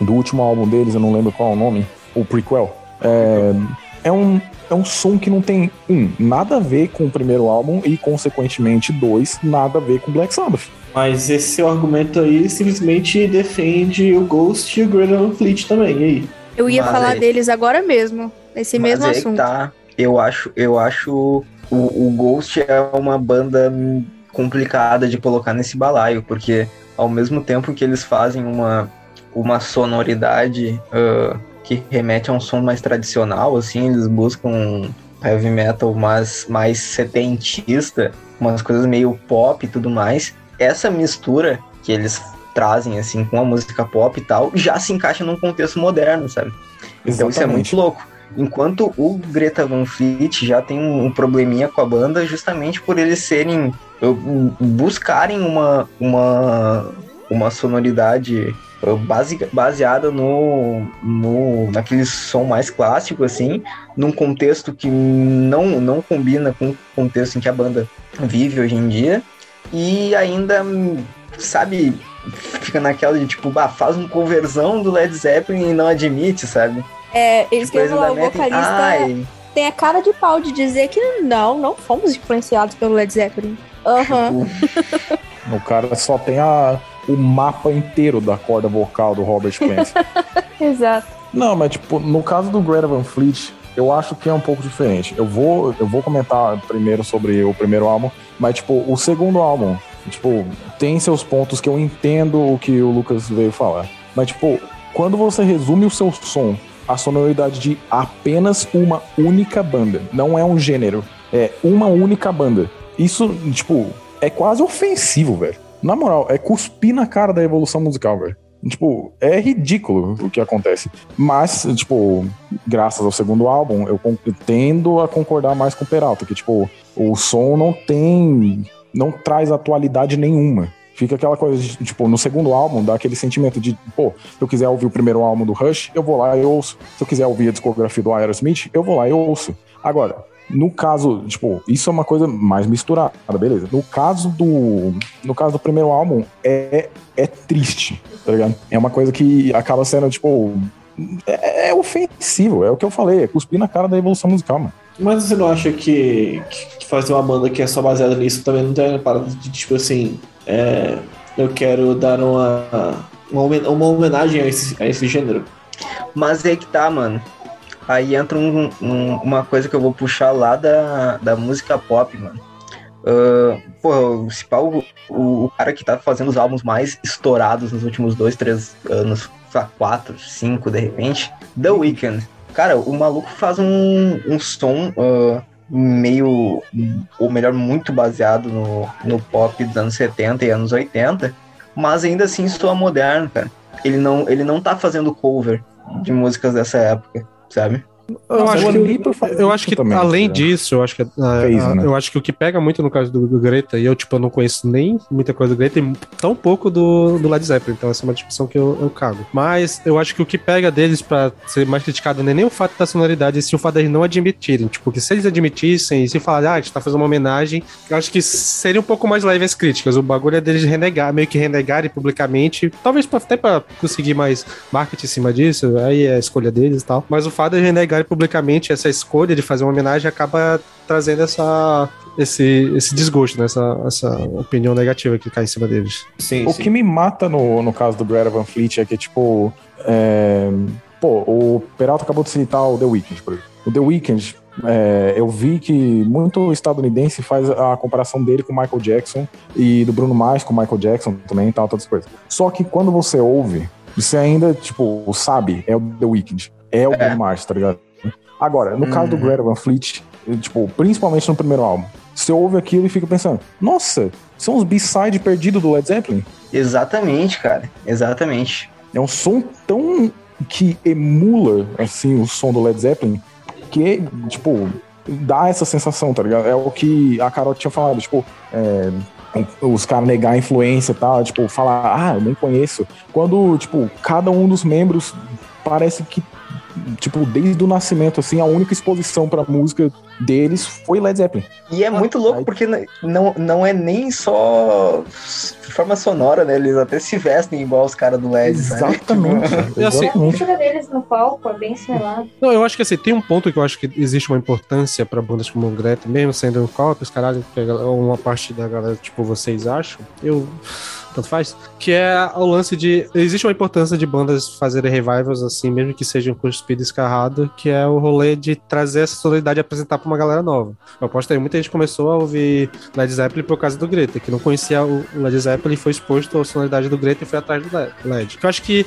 do último álbum deles, eu não lembro qual é o nome, o prequel, é, é um, é um som que não tem, um, nada a ver com o primeiro álbum e, consequentemente, dois, nada a ver com Black Sabbath. Mas esse seu argumento aí simplesmente defende o Ghost e o Greater Van Fleet também, e aí? Eu ia Mas falar aí- deles agora mesmo, nesse Mas mesmo que assunto. Tá, eu acho, eu acho o, o Ghost é uma banda complicada de colocar nesse balaio, porque ao mesmo tempo que eles fazem uma, uma sonoridade ah, que remete a um som mais tradicional, assim, eles buscam um heavy metal mais, mais setentista, umas coisas meio pop e tudo mais. Essa mistura que eles trazem, assim, com a música pop e tal, já se encaixa num contexto moderno, sabe? Então isso é muito louco. Enquanto o Greta Van Fleet já tem um, probleminha com a banda, justamente por eles serem. buscarem uma, uma, uma sonoridade uh, base- baseada no, no naquele som mais clássico, assim, num contexto que não, não combina com o contexto em que a banda vive hoje em dia. E ainda, sabe, fica naquela de tipo, bah, faz uma conversão do Led Zeppelin e não admite, sabe? É, eles Tipo, querem falar, o vocalista "Ai, tem a cara de pau de dizer que não, não fomos influenciados pelo Led Zeppelin. Aham. tipo, O cara só tem a, o mapa inteiro da corda vocal do Robert Plant. Exato. Não, mas tipo, no caso do Greta Van Fleet, eu acho que é um pouco diferente. Eu vou, eu vou comentar primeiro sobre o primeiro álbum, mas tipo, o segundo álbum, tipo, tem seus pontos que eu entendo o que o Lucas veio falar. Mas tipo, quando você resume o seu som à sonoridade de apenas uma única banda, não é um gênero, é uma única banda. Isso, tipo, é quase ofensivo, velho. Na moral, é cuspir na cara da evolução musical, velho. Tipo, é ridículo o que acontece. Mas, tipo, graças ao segundo álbum, eu tendo a concordar mais com o Peralta, que, tipo, o som não tem. não traz atualidade nenhuma. Fica aquela coisa de, tipo, no segundo álbum, dá aquele sentimento de, pô, se eu quiser ouvir o primeiro álbum do Rush, eu vou lá e ouço. Se eu quiser ouvir a discografia do Aerosmith, eu vou lá e ouço. Agora, no caso, tipo, isso é uma coisa mais misturada, beleza. No caso do. No caso do primeiro álbum, é, é triste, tá ligado? É uma coisa que acaba sendo, tipo. É, é ofensivo, é o que eu falei, é cuspir na cara da evolução musical, mano. Mas você não acha que, que fazer uma banda que é só baseada nisso também não tem uma parada de tipo assim. É, eu quero dar uma, uma, homenagem a esse, a esse gênero? Mas é que tá, mano. Aí entra um, um, uma coisa que eu vou puxar lá da, da música pop, mano. Uh, pô, o, o, o cara que tá fazendo os álbuns mais estourados nos últimos dois, três anos, quatro, cinco de repente, The Weeknd. Cara, o maluco faz um, um som uh, meio, ou melhor, muito baseado no, no pop dos anos 70 e anos 80, mas ainda assim soa moderno, cara. Ele não, ele não tá fazendo cover de músicas dessa época sabe? Eu, Nossa, acho que, eu acho que também, além né? disso, eu acho que, Fez, a, né? eu acho que o que pega muito no caso do, do, Greta, e eu tipo, eu não conheço nem muita coisa do Greta e tão pouco do, do Led Zeppelin, então essa é uma discussão que eu, eu cago. Mas eu acho que o que pega deles para ser mais criticado não é nem o fato da sonoridade, e sim o fato deles não admitirem. Tipo, que se eles admitissem e se falar, ah, a gente tá fazendo uma homenagem, eu acho que seria um pouco mais leve as críticas. O bagulho é deles renegar, meio que renegarem publicamente, talvez até para conseguir mais marketing em cima disso, aí é a escolha deles e tal. Mas o fato de renegar publicamente essa escolha de fazer uma homenagem acaba trazendo essa, esse, esse desgosto, né? essa, essa opinião negativa que cai em cima deles. Sim, o sim. que me mata no, no caso do Greta Van Fleet é que, tipo, é... pô, o Peralta acabou de citar o The Weeknd, por exemplo. O The Weeknd, é, eu vi que muito estadunidense faz a comparação dele com Michael Jackson e do Bruno Mars com Michael Jackson também e tal, todas as coisas. Só que quando você ouve, você ainda, tipo, sabe, é o The Weeknd, é o é. Bruno Mars, tá ligado? Agora, no caso do uhum. Greta Van Fleet, tipo, principalmente no primeiro álbum, você ouve aquilo e fica pensando, nossa, são os B-side perdidos do Led Zeppelin? Exatamente, cara. Exatamente. É um som tão que emula, assim, o som do Led Zeppelin, que, tipo, dá essa sensação, tá ligado? É o que a Carol tinha falado, tipo, é, os caras negar a influência e tal, tipo, falar, ah, eu nem conheço. Quando, tipo, cada um dos membros parece que tipo, desde o nascimento, assim, a única exposição pra música deles foi Led Zeppelin. E é muito louco porque não, não é nem só forma sonora, né? Eles até se vestem igual os caras do Led. Exatamente. Tipo... Assim, a deles no palco é bem selada. Não, eu acho que assim, tem um ponto que eu acho que existe uma importância pra bandas como o Greta, mesmo sendo cópias, caralho, que uma parte da galera, tipo, vocês acham. Eu tanto faz, que é o lance de. Existe uma importância de bandas fazerem revivals assim, mesmo que sejam cuspido escarrado, que é o rolê de trazer essa sonoridade e apresentar uma galera nova. Eu aposto aí, muita gente começou a ouvir Led Zeppelin por causa do Greta, que não conhecia o Led Zeppelin, foi exposto à sonoridade do Greta e foi atrás do LED. Eu acho que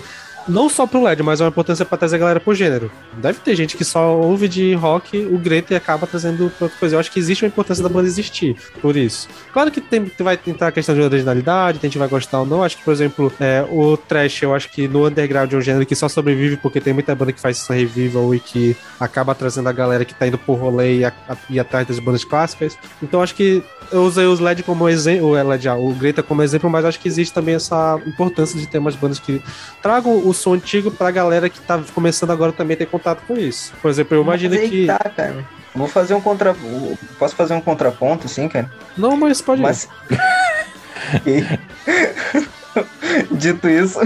não só pro LED, mas é uma importância pra trazer a galera pro gênero. Deve ter gente que só ouve de rock o Greta e acaba trazendo outra coisa. Eu acho que existe uma importância da banda existir, por isso. Claro que tem, vai tentar a questão de originalidade, a gente vai gostar ou não. Acho que, por exemplo, é, o Trash, eu acho que no underground é um gênero que só sobrevive porque tem muita banda que faz essa revival e que acaba trazendo a galera que tá indo por rolê e, a, e atrás das bandas clássicas. Então acho que eu usei os LED como exemplo, o, LED, o Greta como exemplo, mas acho que existe também essa importância de ter umas bandas que tragam o som antigo pra galera que tá começando agora também ter contato com isso. Por exemplo, eu imagino que. Tá, cara. Vou fazer um contra. Posso fazer um contraponto, sim, cara? Não, mas pode mas... Dito isso,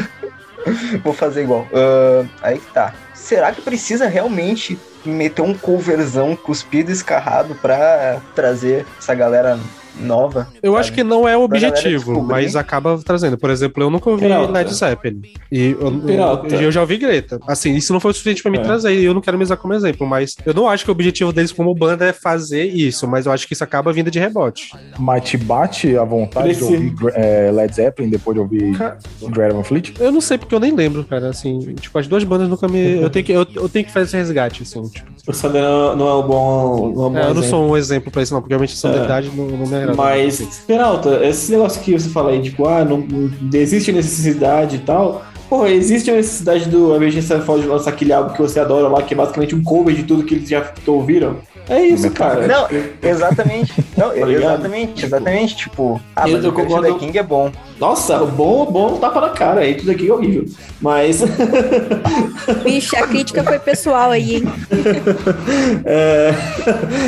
vou fazer igual. Uh, aí que tá. Será que precisa realmente meter um coverzão cuspido escarrado pra trazer essa galera nova. Eu sabe? acho que não é o objetivo, mas acaba trazendo. Por exemplo, eu nunca ouvi Peralta. Led Zeppelin. E eu, eu, já ouvi Greta. Assim, isso não foi o suficiente pra me é. trazer, e eu não quero me usar como exemplo, mas eu não acho que o objetivo deles como banda é fazer isso, mas eu acho que isso acaba vindo de rebote. Mas te bate a vontade Preciso. de ouvir é, Led Zeppelin depois de ouvir Cara, Dragon Fleet? Eu não sei, porque eu nem lembro, cara. Assim, tipo, as duas bandas nunca me. Eu tenho que, eu, eu tenho que fazer esse resgate, assim. Tipo. O Sander não é um bom. Não é, um bom é eu não sou um exemplo pra isso, não, porque realmente a sonoridade é. não, não me agrada. Mas, Peralta, esse negócio que você fala aí, tipo, ah, não, não existe necessidade e tal. Pô, existe a necessidade do Avenged Sevenfold lançar aquele álbum que você adora lá, que é basicamente um cover de tudo que eles já ouviram? É isso, cara. Não, exatamente. Não, Tá exatamente, exatamente. Tipo, ah, Eu mas tô o concordo- the King é bom. Nossa, bom, bom tapa na cara, aí tudo aqui é horrível. Mas. Bicho, a crítica foi pessoal aí, hein? É,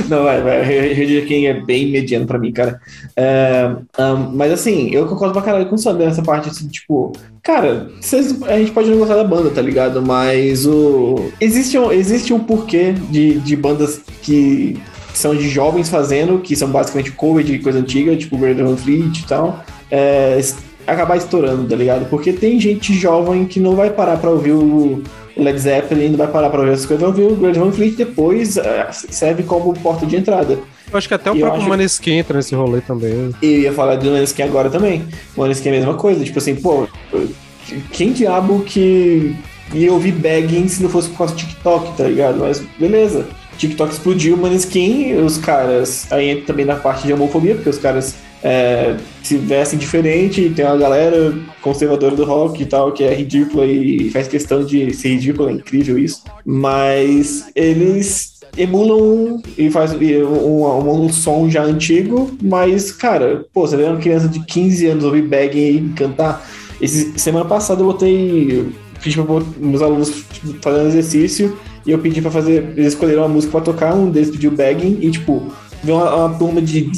Não, vai, vai. Red King é bem mediano pra mim, cara. É, ahn, mas assim, eu concordo pra caralho com o Sander nessa parte, assim, tipo, cara, vocês- a gente pode não gostar da banda, tá ligado? Mas o. Existe um, existe um porquê de, de bandas que são de jovens fazendo, que são basicamente cover de coisa antiga, tipo Great Van Fleet e tal, é, acabar estourando, tá ligado? Porque tem gente jovem que não vai parar pra ouvir o Led Zeppelin, não vai parar pra ouvir essas coisas, vai ouvir o Great Van Fleet depois é, serve como porta de entrada. Eu acho que até o Eu próprio acho- Maneskin entra nesse rolê também. E eu ia falar do Maneskin agora também. O Maneskin é a mesma coisa, tipo assim, pô, quem diabo que ia ouvir Bagging se não fosse por causa do TikTok, tá ligado? Mas beleza. TikTok explodiu o Maneskin, os caras. Aí entra também na parte de homofobia, porque os caras é, se vestem diferente, tem uma galera conservadora do rock e tal, que é ridícula e faz questão de ser ridícula, é incrível isso. Mas eles emulam e faz um, um, um som já antigo, mas, cara, pô, você vê uma criança de 15 anos ouvir Bagging e cantar. Esse, semana passada eu botei. Fiz pra meus alunos fazendo exercício e eu pedi pra fazer. Eles escolheram uma música pra tocar, um deles pediu Bagging e, tipo, veio uma, uma turma de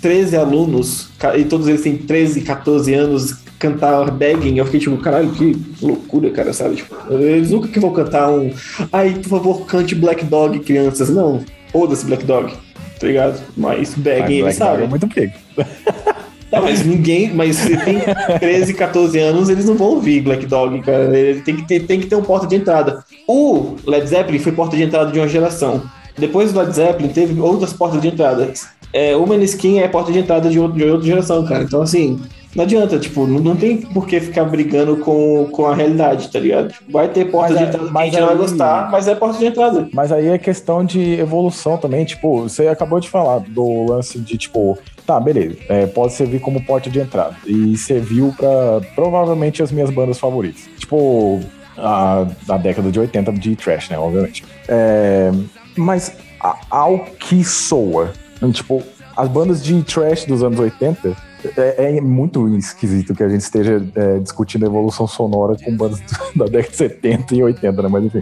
13 alunos, e todos eles têm 13, 14 anos, cantar Bagging. Eu fiquei tipo, caralho, que loucura, cara, sabe? Tipo, eles nunca que vão cantar um. Ai, por favor, cante Black Dog, crianças. Não, foda-se Black Dog, tá ligado? Mas Bagging eles Black Dog sabem. é muito perigo. Tá, mas ninguém, mas se tem 13, 14 anos, eles não vão ouvir Black Dog, cara. Ele tem que ter, tem que ter um porta de entrada. O Led Zeppelin foi porta de entrada de uma geração. Depois do Led Zeppelin, teve outras portas de entrada. É, o Maneskin é porta de entrada de, outro- de outra geração, cara. Então, assim, não adianta, tipo, não, não tem por que ficar brigando com, com a realidade, tá ligado? Tipo, vai ter porta Mas de é- entrada que a mas gente não vai aí- gostar, mas é porta de entrada. Mas aí é questão de evolução também, tipo, você acabou de falar do lance de, tipo, tá, beleza, é, pode servir como porta de entrada. E serviu pra provavelmente as minhas bandas favoritas. Tipo, a, a década de 80 de trash, né, obviamente. É, mas a- ao que soa, tipo, as bandas de trash dos anos 80 é, é muito esquisito que a gente esteja é, discutindo a evolução sonora com bandas da década de 70 e 80, né? Mas enfim.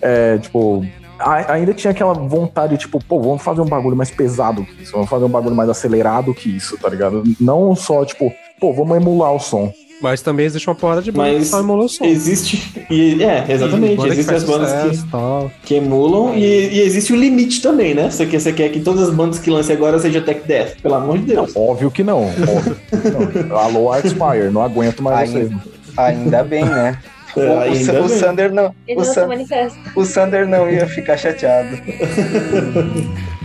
É, tipo, ainda tinha aquela vontade, tipo, pô, vamos fazer um bagulho mais pesado que isso, vamos fazer um bagulho mais acelerado que isso, tá ligado? Não só, tipo, pô, vamos emular o som. Mas também existe uma porrada de bandas Mas que só emulou o som. Existe. E, é, exatamente. Banda que Existem as bandas que. sucesso e tal. que emulam e, e existe o limite também, né? Você quer, você quer que todas as bandas que lancem agora seja Tech Death, pelo amor de Deus. Óbvio que não. Óbvio que não. Alô, Artspire, não aguento mais Ainda- vocês. Ainda bem, né? O, É, o, ainda o bem. Sander não. Ele O, não se San- manifesta. o Sander não ia ficar chateado.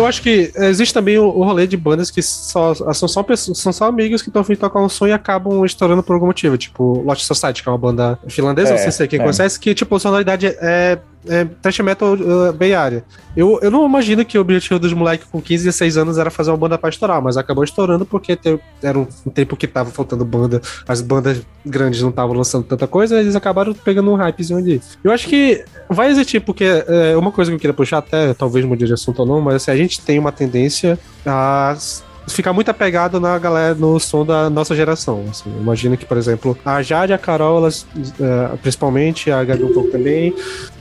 Eu acho que existe também o, o rolê de bandas que só, são, só pessoas, são só amigos que estão afim de tocar um som e acabam estourando por algum motivo. Tipo, Lost Society, que é uma banda finlandesa, É, não sei se quem é. conhece, que, tipo, a sonoridade é, é thrash metal uh, Bay Area. Eu, eu não imagino que o objetivo dos moleques com 15 e 16 anos era fazer uma banda pra estourar, mas acabou estourando porque era um, tempo que tava faltando banda, as bandas grandes não estavam lançando tanta coisa, eles acabaram pegando um hypezinho ali. Eu acho que vai existir, porque é, uma coisa que eu queria puxar, até talvez mudar de assunto ou não, mas assim, a gente tem uma tendência a ficar muito apegado na galera, no som da nossa geração. Assim, que, por exemplo, a Jade e a Carol, elas, é, principalmente, a Gabi um pouco também,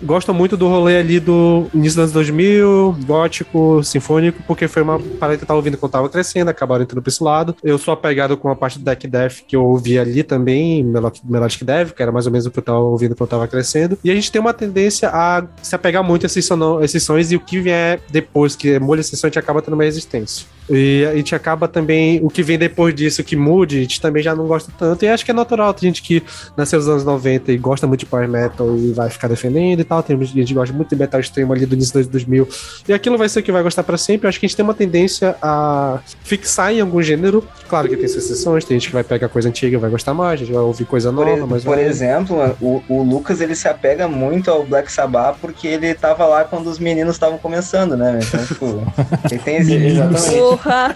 gostam muito do rolê ali do início dos anos 2000, gótico, sinfônico, porque foi uma parada que eu tava ouvindo quando tava crescendo, acabaram entrando pra esse lado. Eu sou apegado com a parte do Deck Death que eu ouvi ali também, Melo- Melodic Death, que era mais ou menos o que eu tava ouvindo quando eu tava crescendo. E a gente tem uma tendência a se apegar muito a esses, sono- esses sons e o que vier depois, que é molho esse som, a gente acaba tendo uma resistência. E a gente acaba também, o que vem depois disso, que mude, a gente também já não gosta tanto. E acho que é natural, tem gente que nasceu nos anos 90 e gosta muito de power metal e vai ficar defendendo e tal. Tem gente que gosta muito de metal extremo ali do início dos 2000. E aquilo vai ser o que vai gostar para sempre. Eu acho que a gente tem uma tendência a fixar em algum gênero. Claro que tem suas exceções, tem gente que vai pegar coisa antiga e vai gostar mais, a gente vai ouvir coisa Por, nova, e- mas por vai- exemplo, o, o Lucas ele se apega muito ao Black Sabbath porque ele tava lá quando os meninos estavam começando, né? Então, tipo, ele tem esse. Exatamente. Porra!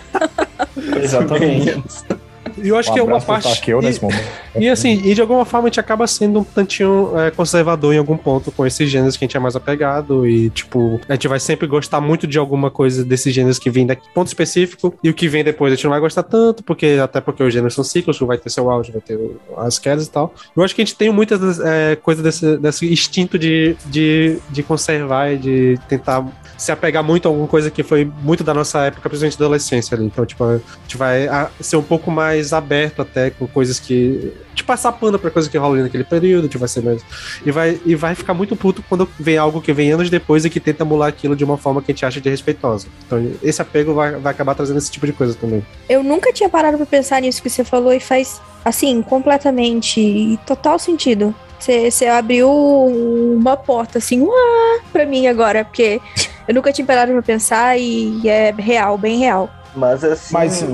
Exatamente. E eu acho Um que é uma parte. Takeo e- nesse momento. E assim, e de alguma forma a gente acaba sendo um tantinho é, conservador em algum ponto com esses gêneros que a gente é mais apegado. E, tipo, a gente vai sempre gostar muito de alguma coisa desses gêneros que vem daqui, ponto específico. E o que vem depois a gente não vai gostar tanto, porque até porque os gêneros são ciclos, vai ter seu auge, vai ter as quedas e tal. Eu acho que a gente tem muitas é, coisas desse, desse instinto de, de, de conservar e de tentar se apegar muito a alguma coisa que foi muito da nossa época, principalmente da adolescência ali. Então, tipo, a gente vai ser um pouco mais aberto até com coisas que. De passar pano pra coisa que rola ali naquele período, gente vai ser mais. E vai, e vai ficar muito puto quando vem algo que vem anos depois e que tenta emular aquilo de uma forma que a gente acha de respeitosa. Então, esse apego vai, vai acabar trazendo esse tipo de coisa também. Eu nunca tinha parado pra pensar nisso que você falou e faz, assim, completamente e total sentido. Você você abriu uma porta, assim, uá, pra mim agora, porque eu nunca tinha parado pra pensar e é real, bem real. Mas assim. Mas,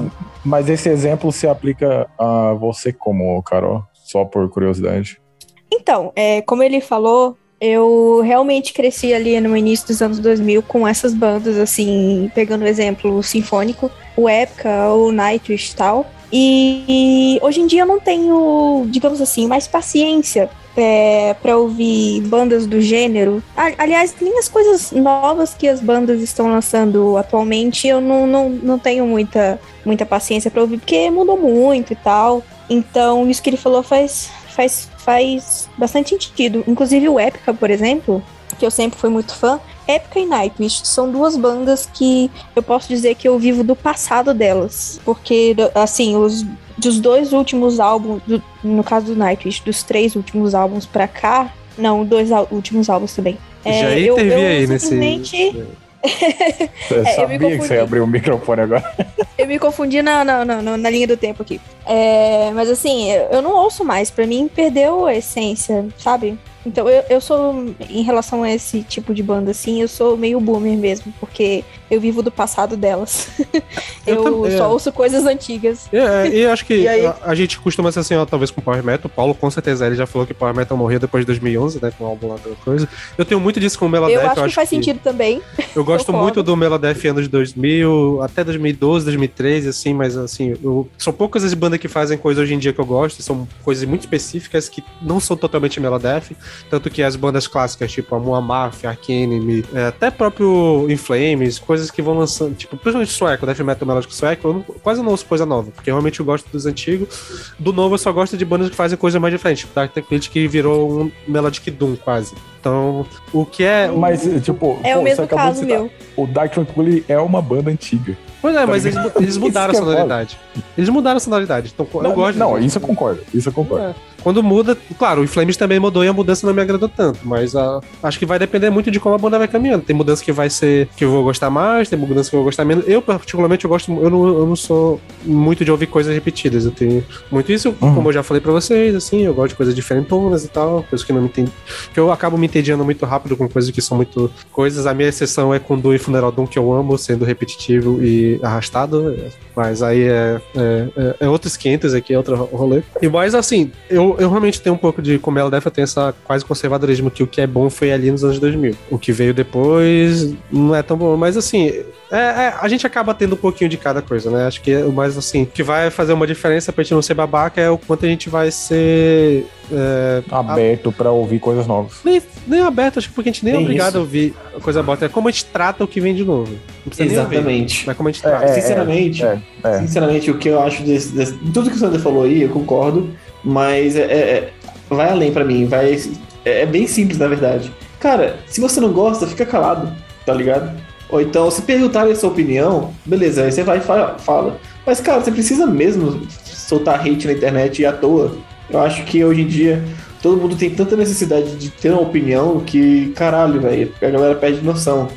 mas esse exemplo se aplica a você como, Carol? Só por curiosidade. Então, é, como ele falou, eu realmente cresci ali no início dos anos 2000 com essas bandas, assim, pegando o exemplo sinfônico, o Épica, o Nightwish e tal. E hoje em dia eu não tenho, digamos assim, mais paciência é, para ouvir bandas do gênero. Aliás, nem as coisas novas que as bandas estão lançando atualmente eu não, não, não tenho muita, muita paciência para ouvir, porque mudou muito e tal. Então, isso que ele falou faz, faz, faz bastante sentido. Inclusive o Epica, por exemplo, que eu sempre fui muito fã, Epica e Nightwish são duas bandas que eu posso dizer que eu vivo do passado delas. Porque, assim, os dos dois últimos álbuns, do- no caso do Nightwish, dos três últimos álbuns pra cá, não, dois últimos álbuns também. É, Já eu- intervi eu aí nesse. simplesmente- Você É, eu me sabia que confundi. você ia abrir o microfone agora. Eu me confundi na, na, na, na- linha do tempo aqui. É, mas assim, eu, eu não ouço mais. Pra mim, perdeu a essência, sabe? Então, eu, eu sou, em relação a esse tipo de banda, assim, eu sou meio boomer mesmo, porque eu vivo do passado delas. Eu eu só é. ouço coisas antigas. É, e eu acho que E aí- a, a gente costuma ser assim, ó, talvez com Power Metal. O Paulo, com certeza, ele já falou que Power Metal morreu depois de 2011, né? Com o álbum lá da coisa. Eu tenho muito disso com o Meladeth. eu acho que faz sentido também. Eu gosto muito do Meladeth anos 2000, até 2012, 2013, assim, mas assim, eu, são poucas as bandas que fazem coisas hoje em dia que eu gosto, são coisas muito específicas que não são totalmente Meladeth, tanto que as bandas clássicas, tipo a Muammar, Ark Enemy, é, até próprio In Flames, coisas que vão lançando, tipo, principalmente sueco, Death Metal melódico sueco, eu não- quase não ouço coisa nova, porque realmente eu gosto dos antigos. Do novo eu só gosto de bandas que fazem coisa mais diferente, tipo Dark Technique que virou um Melodic Doom, quase. Então, o que é... Mas, tipo, É pô, o você mesmo acabou de caso citar. meu. O Dark Tranquility é uma banda antiga. Pois é, mas eles, eles mudaram a é sonoridade. Eles mudaram a sonoridade. Então, eu não, gosto não, disso. isso eu concordo. Isso eu concordo. É. Quando muda, claro, o Flames também mudou e a mudança não me agradou tanto, mas ah, acho que vai depender muito de como a banda vai caminhando. Tem mudança que vai ser que eu vou gostar mais, tem mudança que eu vou gostar menos. Eu, particularmente, eu gosto, eu não, eu não sou muito de ouvir coisas repetidas. Eu tenho muito isso, Uhum. como eu já falei pra vocês, assim, eu gosto de coisas diferentonas e tal, coisas que não me entendo. Que eu acabo me entediando muito rápido com coisas que são muito coisas. A minha exceção é com Doom e Funeral Doom, que eu amo, sendo repetitivo e arrastado. Mas aí é, é, é- é outros 500 aqui, é outro rolê. E mais assim, eu, eu realmente tenho um pouco de. Como ela deve ter essa quase conservadorismo, que o que é bom foi ali nos anos 2000. O que veio depois não é tão bom. Mas assim, é, é, a gente acaba tendo um pouquinho de cada coisa, né? Acho que o mais assim, que vai fazer uma diferença pra gente não ser babaca é o quanto a gente vai ser. é, Aberto pra ouvir coisas novas. nem, nem aberto, acho que porque a gente nem é Tem obrigado isso. a ouvir coisa bota. É como a gente trata o que vem de novo. Nem. Exatamente. Mas como a gente É, trata. é, Sinceramente, é, é. Sinceramente, o que eu acho desse, desse- Tudo que o Sander falou aí, eu concordo, mas é, é- é- vai além pra mim. Vai, é, é bem simples, na verdade. Cara, se você não gosta, fica calado, tá ligado? Ou então, se perguntarem a sua opinião, beleza, aí você vai e fala. Mas, cara, você precisa mesmo soltar hate na internet à toa. Eu acho que hoje em dia todo mundo tem tanta necessidade de ter uma opinião que, caralho, velho, a galera perde noção.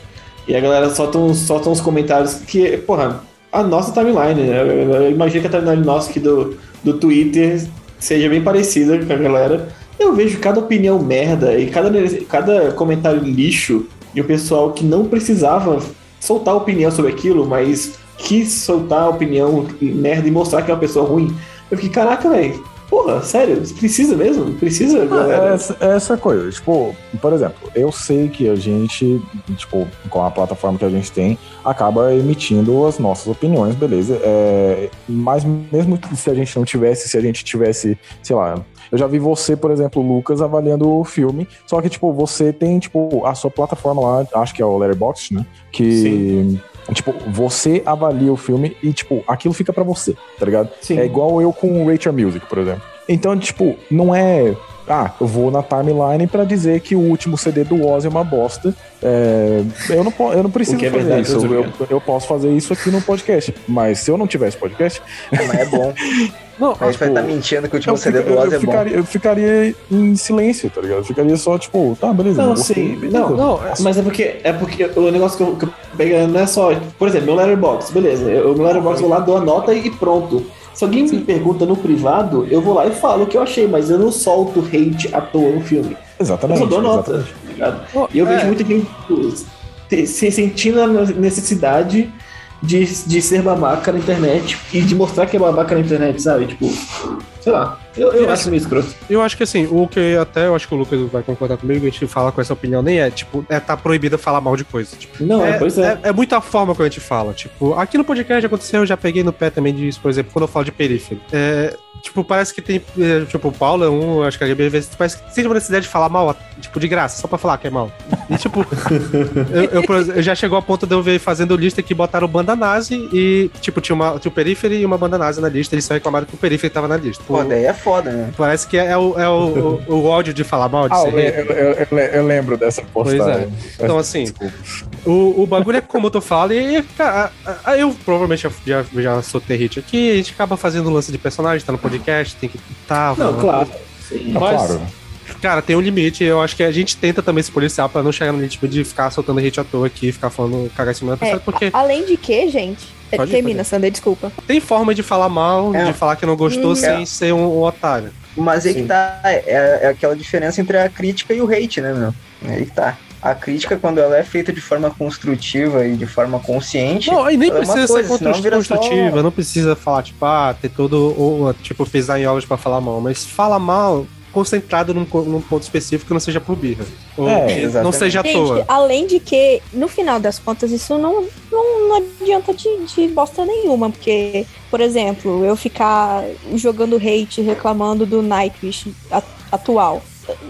E a galera solta uns, solta uns comentários que, porra, a nossa timeline. Né? Eu, eu imagino que a timeline nossa aqui do, do Twitter seja bem parecida com a galera. Eu vejo cada opinião merda e cada, cada comentário lixo e o pessoal que não precisava soltar opinião sobre aquilo, mas quis soltar opinião merda e mostrar que é uma pessoa ruim. Eu fiquei, caraca, velho, porra, sério, precisa mesmo? Precisa, galera? É essa, é essa coisa, tipo, por exemplo, eu sei que a gente, tipo, com a plataforma que a gente tem, acaba emitindo as nossas opiniões, beleza? É, mas mesmo se a gente não tivesse, se a gente tivesse, sei lá, eu já vi você, por exemplo, Lucas, avaliando o filme, só que, tipo, você tem, tipo, a sua plataforma lá, acho que é o Letterboxd, né? Que... Sim Tipo, você avalia o filme e, tipo, aquilo fica para você, tá ligado? Sim. É igual eu com o Rachel Music, por exemplo. Então, tipo, não é. Ah, eu vou na timeline para dizer que o último CD do Oz é uma bosta. É, eu, não, eu não preciso é fazer verdade, isso. Eu, eu, posso fazer isso aqui no podcast. Mas se eu não tivesse podcast. Mas é bom. Não, a gente vai estar tá mentindo que o último CD do Oz é ficaria, bom. Eu ficaria em silêncio, tá ligado? Eu ficaria só, tipo, tá, beleza. Não, sim. Não, não, mas é porque, é porque o negócio que eu, que eu pego não é só. Por exemplo, meu letterbox, beleza. Eu, meu letterbox eu vou lá, dou a nota e pronto. Se alguém me pergunta no privado, eu vou lá e falo o que eu achei, mas eu não solto hate à toa no filme. Exatamente. Eu só dou nota, tá E eu é. vejo muita gente tipo, se sentindo a necessidade de, de ser babaca na internet e de mostrar que é babaca na internet, sabe? Tipo, sei lá. Eu, eu acho meio escroto. Eu acho que assim, o que até eu acho que o Lucas vai concordar comigo, a gente fala com essa opinião, nem é, tipo, é tá proibido falar mal de coisa. Tipo, não, é, pois é. é. É muita forma que a gente fala. Tipo, aqui no podcast aconteceu, eu já peguei no pé também disso, por exemplo, quando eu falo de perífero. É, tipo, parece que tem. É, tipo, o Paulo é um, acho que a Gabi parece que tem uma necessidade de falar mal, tipo, de graça, só pra falar que é mal. E tipo, eu, eu, eu, já chegou a ponto de eu ver fazendo lista que botaram banda nazi e, tipo, tinha, uma, tinha o Periphery e uma banda nazi na lista, eles só reclamaram que o Periphery tava na lista. Pô, daí é foda, né? Parece que é o, é o, o, o ódio de falar mal de ah, ser eu, eu, eu, lembro dessa postagem. É. Então, assim, o, o bagulho é como tu fala, e cara, eu provavelmente já, já sou hit aqui, a gente acaba fazendo lance de personagem, tá no podcast, tem que tá. Não, claro. Sim, mas, claro. Cara, tem um limite. Eu acho que a gente tenta também se policiar pra não chegar no limite de ficar soltando hate à toa aqui, ficar falando cagar em cima da pessoa, é, porque. Além de que, gente. Pode termina, Sander, desculpa. Tem forma de falar mal, é. de falar que não gostou hum, sem é. ser um, um, otário. Mas aí Sim. que tá. É, é, aquela diferença entre a crítica e o hate, né, meu? É aí que tá. A crítica, quando ela é feita de forma construtiva e de forma consciente. Não, e nem precisa ser construtiva, só... não precisa falar, tipo, ah, ter todo. Ou, tipo, pisar em ovos pra falar mal. Mas fala mal concentrado num, num ponto específico que não seja por birra. Ou é, não seja à toa. Gente, além de que, no final das contas, isso não, não, não adianta de, de bosta nenhuma, porque, por exemplo, eu ficar jogando hate, reclamando do Nightwish atual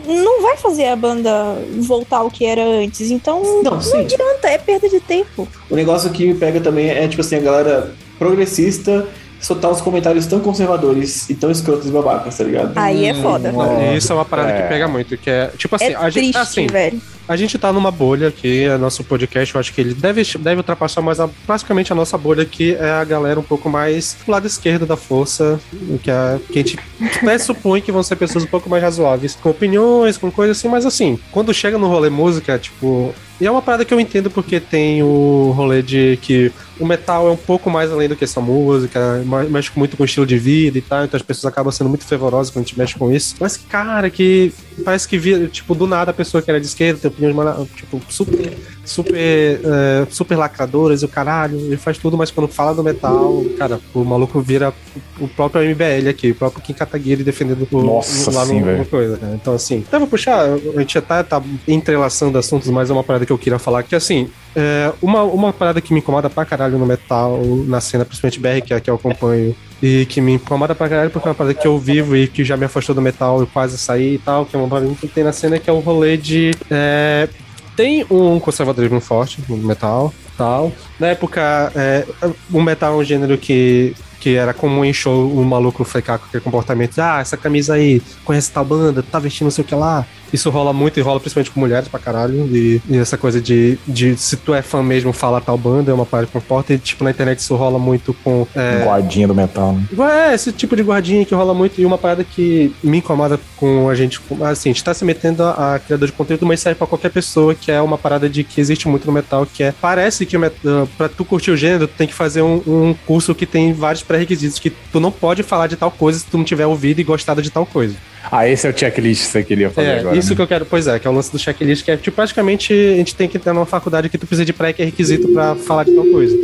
não vai fazer a banda voltar ao que era antes. Então não, não adianta, é perda de tempo. O negócio que me pega também é, tipo assim, a galera progressista soltar uns comentários tão conservadores e tão escrotos e babacas, tá ligado? Aí é foda. Hum, isso é uma parada é. que pega muito, que é, tipo assim, é a gente, assim, velho. A gente tá numa bolha aqui, é nosso podcast, eu acho que ele deve, deve ultrapassar mais a, praticamente a nossa bolha aqui é a galera um pouco mais do lado esquerdo da força, que, é, que a gente até supõe que vão ser pessoas um pouco mais razoáveis, com opiniões, com coisas assim, mas assim, quando chega no rolê música, tipo, e é uma parada que eu entendo porque tem o rolê de que o metal é um pouco mais além do que essa música, mexe muito com o estilo de vida e tal, então as pessoas acabam sendo muito fervorosas quando a gente mexe com isso. Mas, cara, que parece que vira, tipo, do nada a pessoa que era de esquerda tem opiniões, tipo, super, super, é, super lacradoras e o caralho, ele faz tudo, mas quando fala do metal, cara, o maluco vira o próprio MBL aqui, o próprio Kim Kataguiri defendendo o, Nossa, lá sim, no, coisa. Né? Então, assim, então, vou puxar, a gente já tá, tá entrelaçando assuntos, mas é uma parada que que eu queria falar, que assim, é, uma, uma parada que me incomoda pra caralho no metal, na cena, principalmente BR, que é a que eu acompanho, e que me incomoda pra caralho porque é uma parada que eu vivo e que já me afastou do metal, eu quase saí e tal, que é uma parada que tem na cena, que é o rolê de. É, tem um conservadorismo forte no metal tal. Na época, é, o metal é um gênero que que era comum em show o maluco ficar com aquele comportamento, ah, essa camisa aí, conhece tal banda, tá vestindo não sei o que lá. Isso rola muito e rola principalmente com mulheres pra caralho. E, e essa coisa de, de se tu é fã mesmo, fala tal banda, é uma parada que importa. E tipo, na internet isso rola muito com. É, Guardinha do metal, né? é, esse tipo de guardinha que rola muito. E uma parada que me incomoda com a gente. Assim, a gente tá se metendo a, a criador de conteúdo, mas serve pra qualquer pessoa, que é uma parada de que existe muito no metal, que é. Parece que o met- uh, pra tu curtir o gênero, tu tem que fazer um, um curso que tem vários pré-requisitos, que tu não pode falar de tal coisa se tu não tiver ouvido e gostado de tal coisa. Ah, esse é o checklist que você queria fazer É, agora. isso né? que eu quero, pois é, que é o lance do checklist, que é tipo, praticamente a gente tem que ter numa faculdade que tu precisa de pré que é requisito pra falar de tal coisa.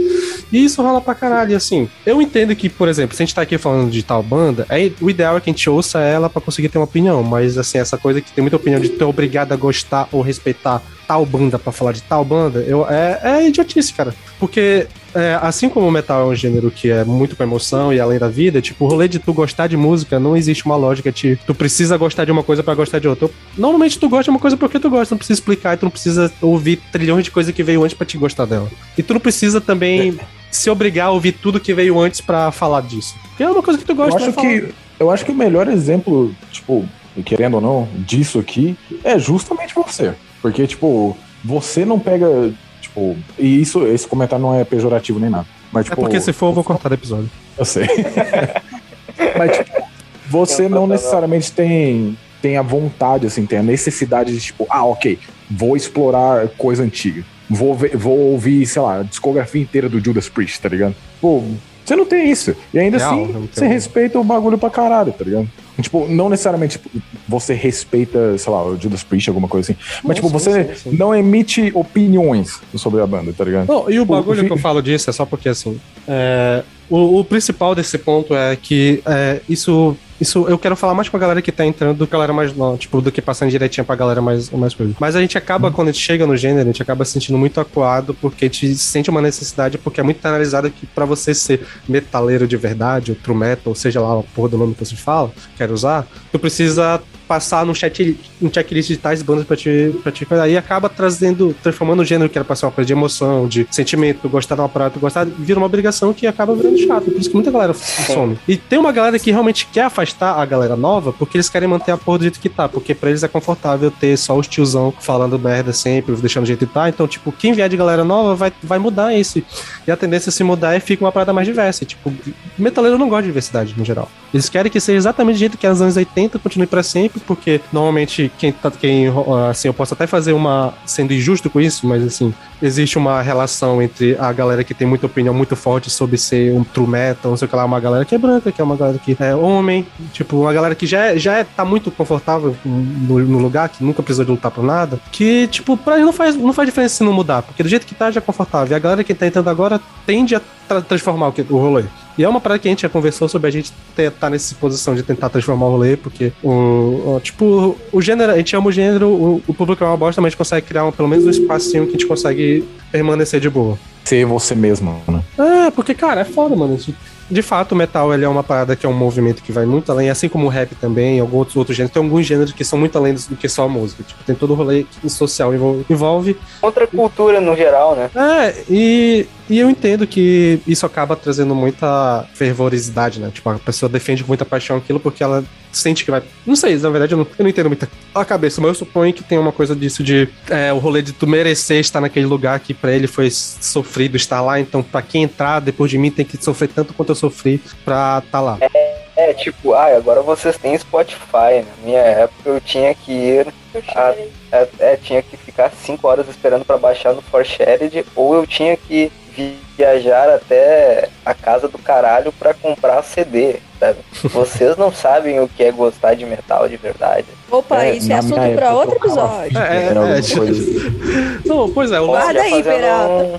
E isso rola pra caralho, e assim. Eu entendo que, por exemplo, se a gente tá aqui falando de tal banda, aí o ideal é que a gente ouça ela pra conseguir ter uma opinião, mas assim, essa coisa que tem muita opinião de tu é obrigado a gostar ou respeitar tal banda pra falar de tal banda, eu, é, é idiotice, cara. Porque é, assim como o metal é um gênero que é muito com emoção e além da vida, tipo, o rolê de tu gostar de música não existe uma lógica de tu precisa gostar de uma coisa pra gostar de outra. Normalmente tu gosta de uma coisa porque tu gosta, não precisa explicar e tu não precisa ouvir trilhões de coisas que veio antes pra te gostar dela. E tu não precisa também se obrigar a ouvir tudo que veio antes pra falar disso. Porque é uma coisa que tu Eu gosta, acho vai falar. que eu acho que o melhor exemplo, tipo, querendo ou não, disso aqui é justamente você. Porque, tipo, você não pega, tipo, e isso, esse comentário não é pejorativo nem nada. Mas, É tipo, porque se for, eu vou cortar do episódio. eu sei. Mas, tipo, você não necessariamente tem, tem a vontade, assim, tem a necessidade de, tipo, ah, ok, vou explorar coisa antiga. Vou, ver- vou ouvir, sei lá, a discografia inteira do Judas Priest, tá ligado? Pô, você não tem isso. E ainda Real, assim, você respeita o bagulho pra caralho, tá ligado? Tipo, não necessariamente tipo, você respeita, sei lá, o Judas Priest, alguma coisa assim. Mas, tipo, você sim, sim. não emite opiniões sobre a banda, tá ligado? Não, e o Tipo, bagulho vi- que eu falo disso é só porque, assim, é, o, o principal desse ponto é que é, isso, isso eu quero falar mais com a galera que tá entrando do que a galera mais nova, tipo, do que passando direitinho pra galera mais, mais coisa. Mas a gente acaba, quando a gente chega no gênero, a gente acaba se sentindo muito acuado porque a gente sente uma necessidade, porque é muito analisado que pra você ser metaleiro de verdade, ou true metal, ou seja lá a porra do nome que você fala, quer usar, tu precisa passar num, chat, um checklist de tais bandas pra te, pra te aí acaba trazendo, transformando o gênero que era pra ser uma coisa de emoção, de sentimento, gostar de uma parada, gostar, vira uma obrigação que acaba virando chato. Por isso que muita galera some. E tem uma galera que realmente quer afastar a galera nova porque eles querem manter a porra do jeito que tá, porque pra eles é confortável ter só os tiozão falando merda sempre, deixando do jeito que tá. Então, tipo, quem vier de galera nova vai, vai mudar esse. E a tendência a se mudar é fica uma parada mais diversa. E, tipo, metaleiro não gosta de diversidade no geral. Eles querem que seja exatamente do jeito que é nos anos 80 continue pra sempre, porque normalmente quem tá. Quem, assim, eu posso até fazer uma. sendo injusto com isso, mas assim, existe uma relação entre a galera que tem muita opinião muito forte sobre ser um true metal, não sei o que lá, uma galera que é branca, que é uma galera que é homem, tipo, uma galera que já, é, já é, tá muito confortável no, no lugar, que nunca precisou de lutar por nada, que, tipo, pra ele não faz, não faz diferença se não mudar, porque do jeito que tá já é confortável. E a galera que tá entrando agora tende a tra- transformar o, que, o rolê. E é uma parada que a gente já conversou sobre a gente ter, tá nessa posição de tentar transformar o rolê, porque o, o- tipo, o gênero, a gente ama o gênero, o, o público é uma bosta, mas a gente consegue criar um, pelo menos um espacinho que a gente consegue permanecer de boa. Ser você mesmo, né? É, porque, cara, é foda, mano. De- fato, o metal ele é uma parada que é um movimento que vai muito além, assim como o rap também, alguns outros, outros gêneros. Tem alguns gêneros que são muito além do que só a música. Tipo, tem todo o rolê que social envolve. envolve. Outra cultura no geral, né? É, e, e eu entendo que isso acaba trazendo muita fervorosidade, né? Tipo, a pessoa defende com muita paixão aquilo porque ela sente que vai. Não sei, na verdade, eu não, eu não entendo muito a cabeça, mas eu suponho que tem uma coisa disso de é, o rolê de tu merecer estar naquele lugar que pra ele foi sofrido estar lá, então pra quem entrar depois de mim tem que sofrer tanto quanto eu sofri pra estar lá. É tipo, ah, agora vocês têm Spotify. Na minha época eu tinha que ir. a- é, é, tinha que ficar 5 horas esperando pra baixar no ForShared, ou eu tinha que viajar até a casa do caralho pra comprar CD, sabe? Vocês não sabem o que é gostar de metal de verdade. Opa, É, isso é assunto época, outro episódio. É, é, é. Não, pois é, o Guarda aí, Peralta. um-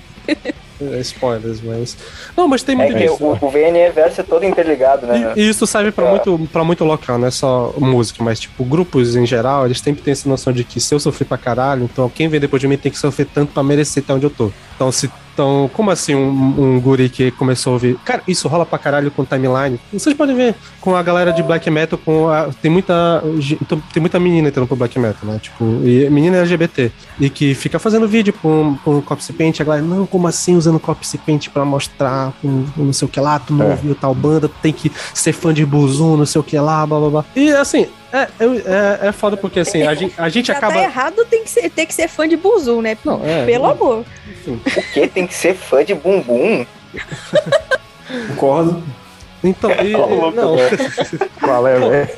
é spoilers, mas. Não, mas tem É muito que disso. o, o VNE verso é todo interligado, né? E, e isso serve pra É. muito, pra muito local, não é só música, mas tipo, grupos em geral, eles sempre têm essa noção de que se eu sofri pra caralho, então quem vem depois de mim tem que sofrer tanto pra merecer até onde eu tô. Então, se Então, como assim um, um guri que começou a ouvir. Cara, isso rola pra caralho com timeline. Vocês podem ver com a galera de black metal, com a, tem muita. então, Tem muita menina entrando pro black metal, né? Tipo, e menina LGBT. E que fica fazendo vídeo com, com Copy Paint. A galera, não, como assim usando Copy Paint pra mostrar com, com não sei o que lá, tu não É. ouviu tal banda, tu tem que ser fã de Buzum, não sei o que lá, blá blá blá. E assim, é, é, é foda porque assim, a gente, a gente Já acaba. tá errado tem que ser, ter que ser fã de Buzu, né? Não, é. Pelo amor. Porque tem que ser fã de bumbum. Concordo. Então, e, e- não. Qual é, velho?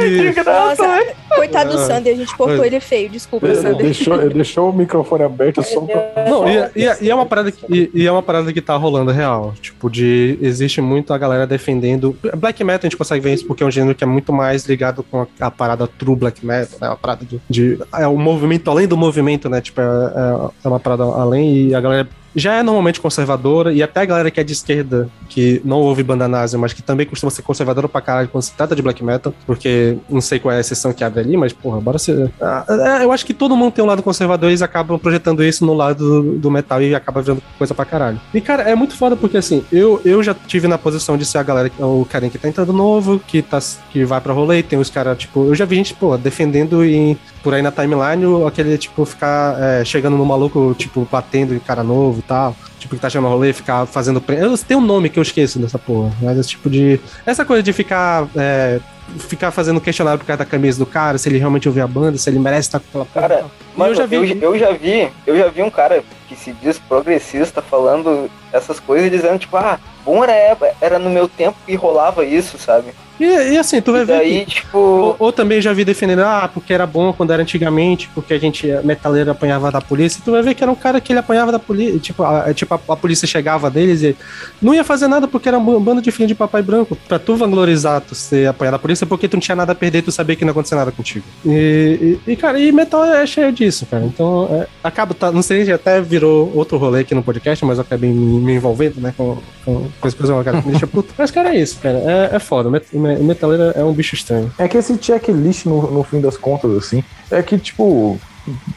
E- Nossa, coitado do Ah. Sander, a gente cortou ele feio. Desculpa, Ele Sander. deixou, ele deixou o microfone aberto só pra... Não, e, e- e é uma parada que, e, e é uma parada que tá rolando real. Tipo, de. Existe muito a galera defendendo. Black metal a gente consegue ver isso porque é um gênero que é muito mais ligado com a, a parada true black metal, né? A parada de. de- é o movimento além do movimento, né? Tipo, é, é- é uma parada além e a galera. Já é normalmente conservadora, e até a galera que é de esquerda, que não ouve banda nazi, mas que também costuma ser conservadora pra caralho quando se trata de black metal, porque não sei qual é a exceção que abre ali, mas, porra, bora ser. Ah, é, eu acho que todo mundo tem um lado conservador e eles acabam projetando isso no lado do, do metal e acaba virando coisa pra caralho. E, cara, é muito foda porque, assim, eu, eu já tive na posição de ser a galera, o carinha que tá entrando novo, que, tá, que vai pra rolê, tem os caras, tipo, eu já vi gente, pô, defendendo e por aí na timeline, aquele, tipo, ficar é, chegando no maluco, tipo, batendo em cara novo e tal. Tipo, que tá chegando no rolê, ficar fazendo. pre- Eu, tem um nome que eu esqueço dessa porra, mas esse tipo de. Essa coisa de ficar. é, ficar fazendo questionário por causa da camisa do cara, se ele realmente ouviu a banda, se ele merece estar com aquela porra. Cara, Mano, eu já vi. eu, eu já vi, eu já vi um cara que se diz progressista falando essas coisas e dizendo, tipo, ah, bom era, era no meu tempo que rolava isso, sabe? E, e assim, tu vai E ver. daí, que- tipo, Ou, ou também já vi defendendo, ah, porque era bom quando era antigamente, porque a gente, metaleiro, apanhava da polícia. E tu vai ver que era um cara que ele apanhava da polícia. Tipo, a, tipo, a, a polícia chegava deles e não ia fazer nada porque era um bando de filho de papai branco. Pra tu vanglorizar tu ser apanhado da polícia porque tu não tinha nada a perder, tu sabia que não ia acontecer nada contigo. E, e, e, cara, e metal é cheio disso, cara. Então, é, acaba, tá, não sei se até virou outro rolê aqui no podcast, mas eu acabei me, envolvendo, né, com, com, com as coisas cara, que me deixa puto. Mas, cara, é isso, cara. É, é foda. O met- o metaleiro é um bicho estranho. É que esse checklist, no, no fim das contas, assim, é que, tipo,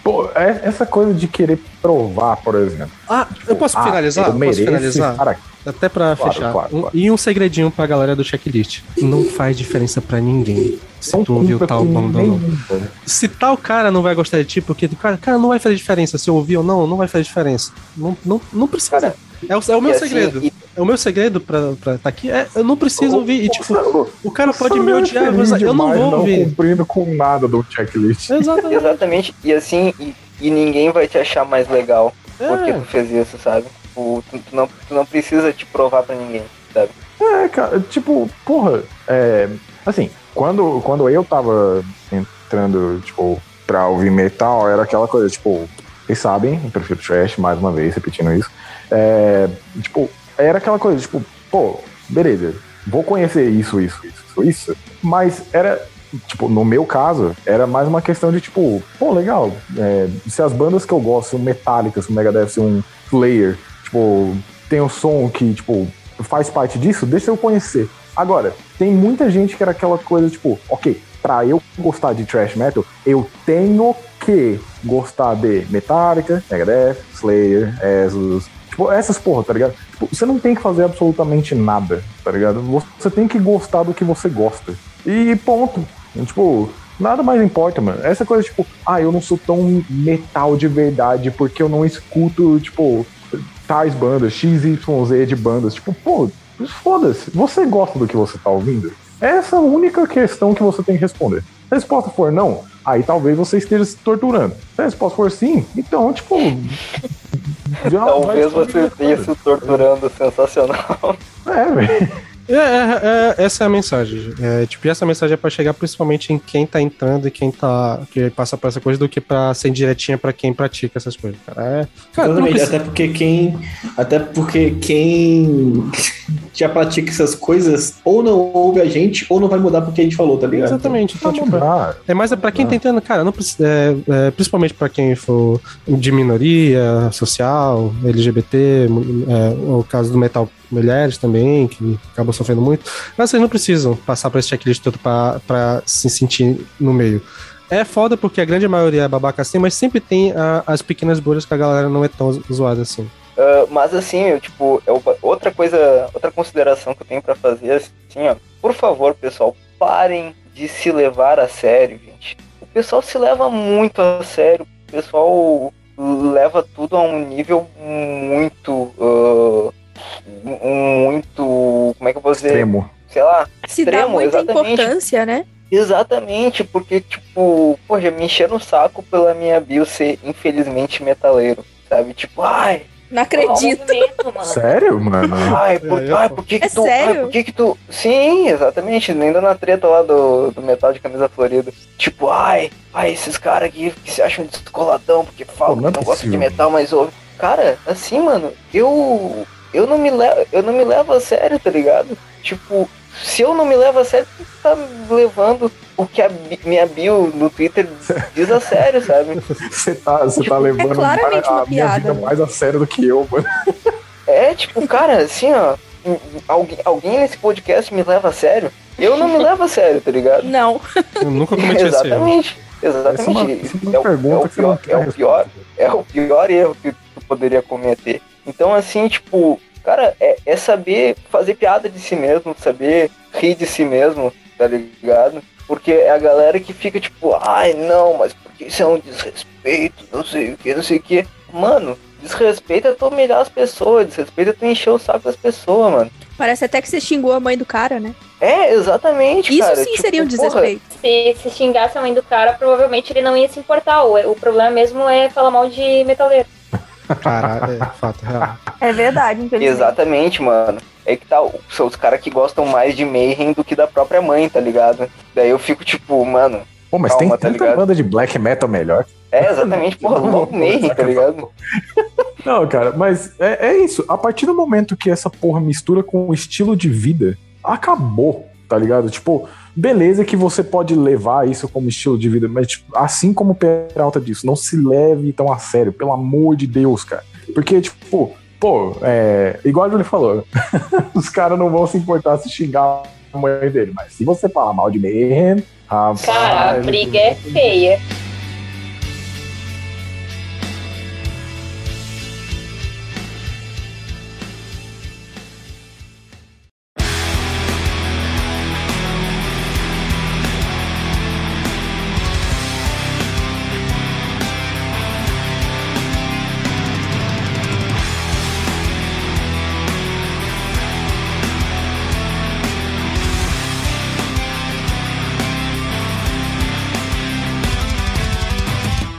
pô, é essa coisa de querer provar, por exemplo. Ah, eu posso Ah, finalizar? eu Posso finalizar? Até pra Claro, fechar. claro, Um- claro. e um segredinho pra galera do checklist. Não faz diferença pra ninguém. Se Não tu ouviu tal banda ou não. Se tal cara não vai gostar de ti, porque cara, cara, não vai fazer diferença. Se eu ouvir ou não, não vai fazer diferença. Não, não, não precisa. Cara, é, o, é o meu assim, segredo. e- É o meu segredo pra estar tá aqui. É, eu não preciso ouvir. E, tipo, o cara pode me é odiar, mas eu não vou ouvir. cumprindo com nada do checklist. Exatamente. exatamente, e assim, e, e ninguém vai te achar mais legal porque É. tu fez isso, sabe? Tipo, tu, tu não, tu não precisa te provar pra ninguém, sabe? É, cara, tipo, porra, é, assim, quando, quando eu tava entrando, tipo, pra ouvir metal, era aquela coisa, tipo, vocês sabem, eu prefiro trash, mais uma vez, repetindo isso, é, tipo, era aquela coisa, tipo, pô, beleza, vou conhecer isso, isso, isso, isso, mas era, tipo, no meu caso, era mais uma questão de, tipo, pô, legal, é, se as bandas que eu gosto, Metallica, se um Megadeth, se um Slayer, tipo, tem um som que, tipo, faz parte disso, deixa eu conhecer. Agora, tem muita gente que era aquela coisa, tipo, ok, pra eu gostar de thrash metal, eu tenho que gostar de Metallica, Megadeth, Slayer, Exodus, tipo, essas porra, tá ligado? Tipo, você não tem que fazer absolutamente nada, tá ligado? Você tem que gostar do que você gosta. E ponto. Tipo, nada mais importa, mano. Essa coisa, tipo, ah, eu não sou tão metal de verdade porque eu não escuto, tipo, tais bandas, XYZ de bandas. Tipo, pô, foda-se. Você gosta do que você tá ouvindo? Essa é a única questão que você tem que responder. Se a resposta for não, aí talvez você esteja se torturando. Se a resposta for sim, então, tipo. Talvez você esteja se torturando sensacional. É, velho. É, é, é, essa é a mensagem. É, tipo, e essa mensagem é pra chegar principalmente em quem tá entrando e quem tá. que passa por essa coisa do que pra ser diretinha pra quem pratica essas coisas, cara. É, cara, precisa- até porque quem. Até porque quem já pratica essas coisas ou não ouve a gente ou não vai mudar porque a gente falou, tá ligado? Exatamente. Então, tipo, dá. É mais é pra quem tá entrando, cara, não precisa, é, é, principalmente pra quem for de minoria social, LGBT, é, o caso do metal mulheres também, que acabam sofrendo muito. Mas vocês não precisam passar por esse checklist todo pra se sentir no meio. É foda porque a grande maioria é babaca assim, mas sempre tem a- as pequenas bolhas que a galera não é tão zoada assim. Uh, mas assim, eu, tipo, eu, outra coisa, outra consideração que eu tenho para fazer, assim, ó, por favor, pessoal, parem de se levar a sério, gente. O pessoal se leva muito a sério, o pessoal leva tudo a um nível muito, uh, muito, como é que eu vou dizer? Extremo. Sei lá, Se extremo, dá muita exatamente. importância, né? Exatamente, porque, tipo, poxa, me encheram o saco pela minha bio ser infelizmente metaleiro, sabe? Tipo, ai, Não acredito. Mano. Sério, mano? ai, por, É, eu- ai, por que que É tu, ai, sério? por que que tu... Sim, exatamente, ainda na treta lá do, do metal de camisa florida. Tipo, ai, ai, esses caras aqui que se acham descoladão porque falam Pô, não é que não gostam de metal, mas ouve. Cara, assim, mano, eu... Eu não, me levo, eu não me levo a sério, tá ligado? Tipo, se eu não me levo a sério, tu tá levando o que a minha bio no Twitter diz a sério, sabe? Você tá, você tá levando é claramente a uma minha piada, vida né? mais a sério do que eu, mano. É, tipo, cara, assim, ó. Alguém, alguém nesse podcast me leva a sério? Eu não me levo a sério, tá ligado? Não. Eu nunca cometi. Exatamente. Essa é uma, Exatamente. essa é É uma o, pergunta é o pior, é o pior, é o pior erro que tu poderia cometer. Então, assim, tipo, cara, é, é saber fazer piada de si mesmo, saber rir de si mesmo, tá ligado? Porque é a galera que fica tipo, ai não, mas porque isso é um desrespeito, não sei o que, não sei o que. Mano, desrespeito é tu humilhar as pessoas, desrespeito é tu encher o saco das pessoas, mano. Parece até que você xingou a mãe do cara, né? É, exatamente, Isso cara. sim tipo, seria um desrespeito. Se, se xingasse a mãe do cara, provavelmente ele não ia se importar. O, o problema mesmo é falar mal de metaleiro. Caralho, é fato real. É verdade, infelizmente. Exatamente, mano. É que tá, são os caras que gostam mais de Mayhem do que da própria mãe, tá ligado? Daí eu fico tipo, mano, Pô, mas Calma, tem tá tanta ligado? banda de black metal melhor. é exatamente, porra, logo Mayhem, tá ligado? Não, cara, mas é, é isso. A partir do momento que essa porra mistura com o estilo de vida, acabou, tá ligado? Tipo, beleza que você pode levar isso como estilo de vida, mas tipo, assim como o Peralta disso, não se leve tão a sério, pelo amor de Deus, cara. Porque, tipo, pô, é, igual ele falou, os caras não vão se importar se xingar a mãe dele, mas se você falar mal de Mayhem, rapaz, Cara, a briga é feia.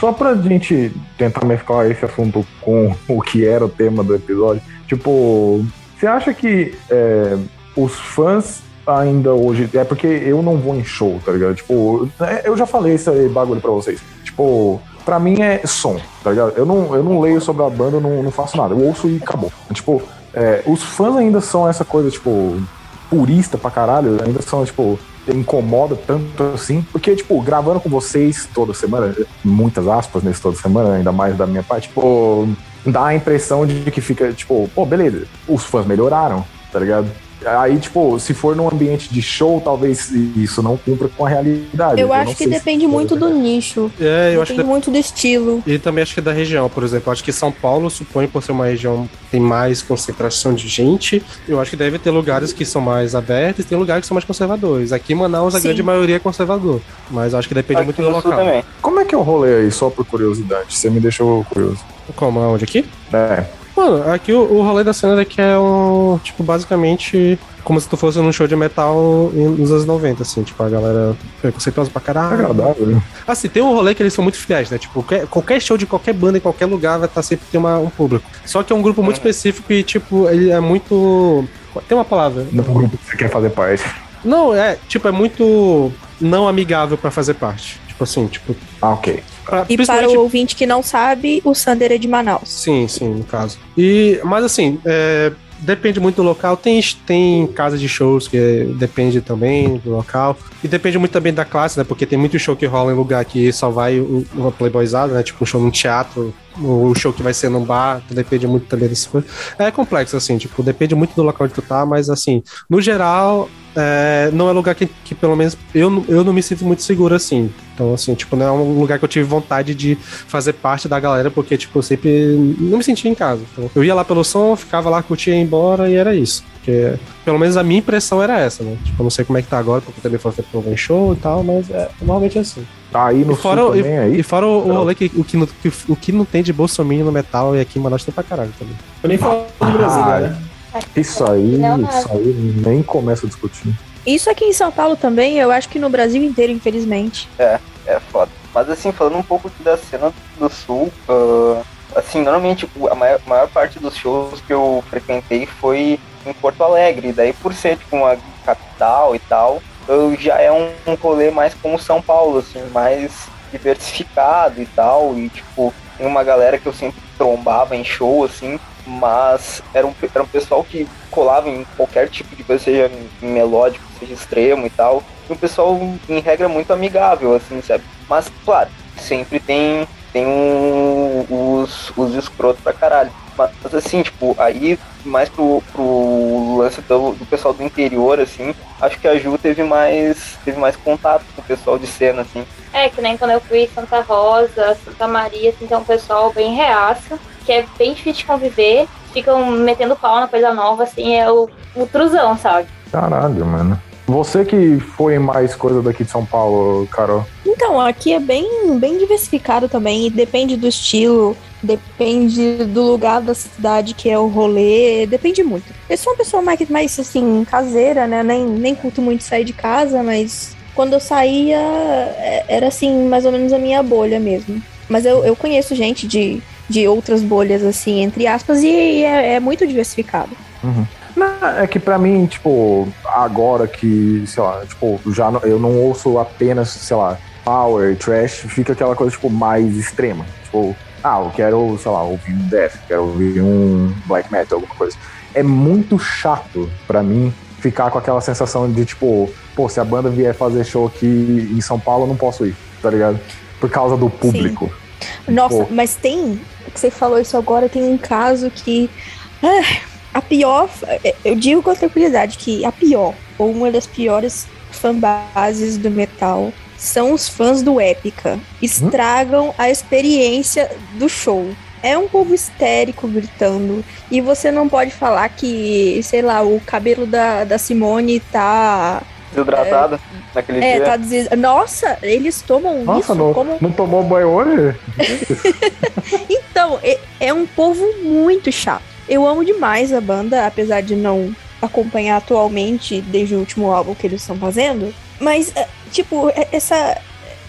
Só pra gente tentar mesclar esse assunto com o que era o tema do episódio, tipo, você acha que é, os fãs ainda hoje. É porque eu não vou em show, tá ligado? Tipo, é, eu já falei esse bagulho pra vocês. Tipo, pra mim é som, tá ligado? Eu não, eu não leio sobre a banda, eu não, não faço nada. Eu ouço e acabou. Tipo, é, os fãs ainda são essa coisa, tipo, purista pra caralho, ainda são, tipo, incomoda tanto assim, porque, tipo, gravando com vocês toda semana, muitas aspas nesse toda semana, ainda mais da minha parte, tipo, dá a impressão de que fica, tipo, pô, beleza, os fãs melhoraram, tá ligado? Aí, tipo, se for num ambiente de show, talvez isso não cumpra com a realidade. Eu não acho que depende muito do nicho. É, eu acho que Depende muito do estilo. E também acho que da região, por exemplo. Acho que São Paulo, supõe por ser uma região que tem mais concentração de gente, eu acho que deve ter lugares que são mais abertos e tem lugares que são mais conservadores. Aqui em Manaus, a Sim. grande maioria é conservador. Mas acho que depende Aqui muito do local. também. Como é que é o rolê aí, só por curiosidade? Você me deixou curioso. Como? Aonde aqui? É, Mano, aqui o, o rolê da cena daqui é um, tipo, basicamente como se tu fosse num show de metal nos anos 90, assim, tipo, a galera preconceituosa pra caralho. agradável? Assim, tem um rolê que eles são muito fiéis, né? Tipo, qualquer, qualquer show de qualquer banda em qualquer lugar vai estar sempre ter uma, um público. Só que é um grupo muito específico e, tipo, ele é muito. Tem uma palavra. No grupo que você quer fazer parte. Não, é, tipo, é muito não amigável pra fazer parte. Tipo assim, tipo. Ah, ok. Pra- E para principalmente- o ouvinte que não sabe, o Sander é de Manaus. Sim, sim, no caso. E, mas assim, é, depende muito do local. Tem, tem casa de shows que depende também do local. E depende muito também da classe, né? Porque tem muito show que rola em lugar que só vai uma playboyzada, né? Tipo um show num teatro, o show que vai ser num bar, então depende muito também dessas coisas. É complexo, assim, tipo, depende muito do local onde tu tá, mas assim, no geral, é, não é lugar que, que pelo menos eu, eu não me sinto muito seguro assim. Então, assim, tipo, não é um lugar que eu tive vontade de fazer parte da galera, porque, tipo, eu sempre não me sentia em casa. Então, eu ia lá pelo som, ficava lá, curtia, ia embora e era isso. Porque, pelo menos a minha impressão era essa, né? Tipo, eu não sei como é que tá agora, porque também foi feito um show e tal, mas é, normalmente é assim. Tá aí no E fora, sul o- também aí. e fora o, o rolê que o que, não, que o que não tem de bolsominion no metal e aqui em Manaus tem pra caralho também. Eu nem falo do Brasil, né? Isso aí, não. isso aí nem começa a discutir. Isso aqui em São Paulo também, eu acho que no Brasil inteiro, infelizmente. É foda. Mas assim, falando um pouco da cena do sul, ah, assim, normalmente a maior, maior parte dos shows que eu frequentei foi em Porto Alegre. Daí por ser tipo uma capital e tal, eu já é um, um rolê mais como São Paulo, assim, mais diversificado e tal. E tipo, tem uma galera que eu sempre trombava em show, assim, mas era um, era um pessoal que colava em qualquer tipo de coisa, seja melódico, seja extremo e tal. E um pessoal, em regra, muito amigável, assim, sabe? Mas, claro, sempre tem, tem um, os, os escrotos pra caralho. Mas, assim, tipo, aí, mais pro, pro lance do, do pessoal do interior, assim, acho que a Ju teve mais, teve mais contato com o pessoal de cena, assim. É, que nem quando eu fui Santa Rosa, Santa Maria, assim, tem um pessoal bem reaça, que é bem difícil de conviver, ficam metendo pau na coisa nova, assim, é o, o truzão, sabe? Caralho, mano. Você que foi mais coisa daqui de São Paulo, Carol. Então, aqui é bem, bem diversificado também, e depende do estilo, depende do lugar da cidade que é o rolê, depende muito. Eu sou uma pessoa mais, mais assim, caseira, né? Nem, nem curto muito sair de casa, mas quando eu saía, é- era assim, mais ou menos a minha bolha mesmo. Mas eu, eu conheço gente de, de outras bolhas, assim, entre aspas, e é, é muito diversificado. Não, é que pra mim, tipo, agora que, sei lá, tipo, já não- eu não ouço apenas, sei lá, power, trash, fica aquela coisa, tipo, mais extrema. Tipo, ah, eu quero, sei lá, ouvir um death, quero ouvir um black metal, alguma coisa. É muito chato pra mim ficar com aquela sensação de, tipo, pô, se a banda vier fazer show aqui em São Paulo, eu não posso ir, tá ligado? Por causa do público. Nossa, Pô. mas tem. Que Você falou isso agora, tem um caso que. ah, a pior. Eu digo com tranquilidade que a pior, ou uma das piores fanbases do metal, são os fãs do Épica. Estragam a experiência do show. É um povo histérico gritando. E você não pode falar que, sei lá, o cabelo da, da Simone tá. Desidratado naquele É, dia. tá dizendo. Nossa, eles tomam Nossa, isso não, como não tomou banho hoje? Então, é, é um povo muito chato. Eu amo demais a banda, apesar de não acompanhar atualmente desde o último álbum que eles estão fazendo. Mas, é, tipo, é- essa,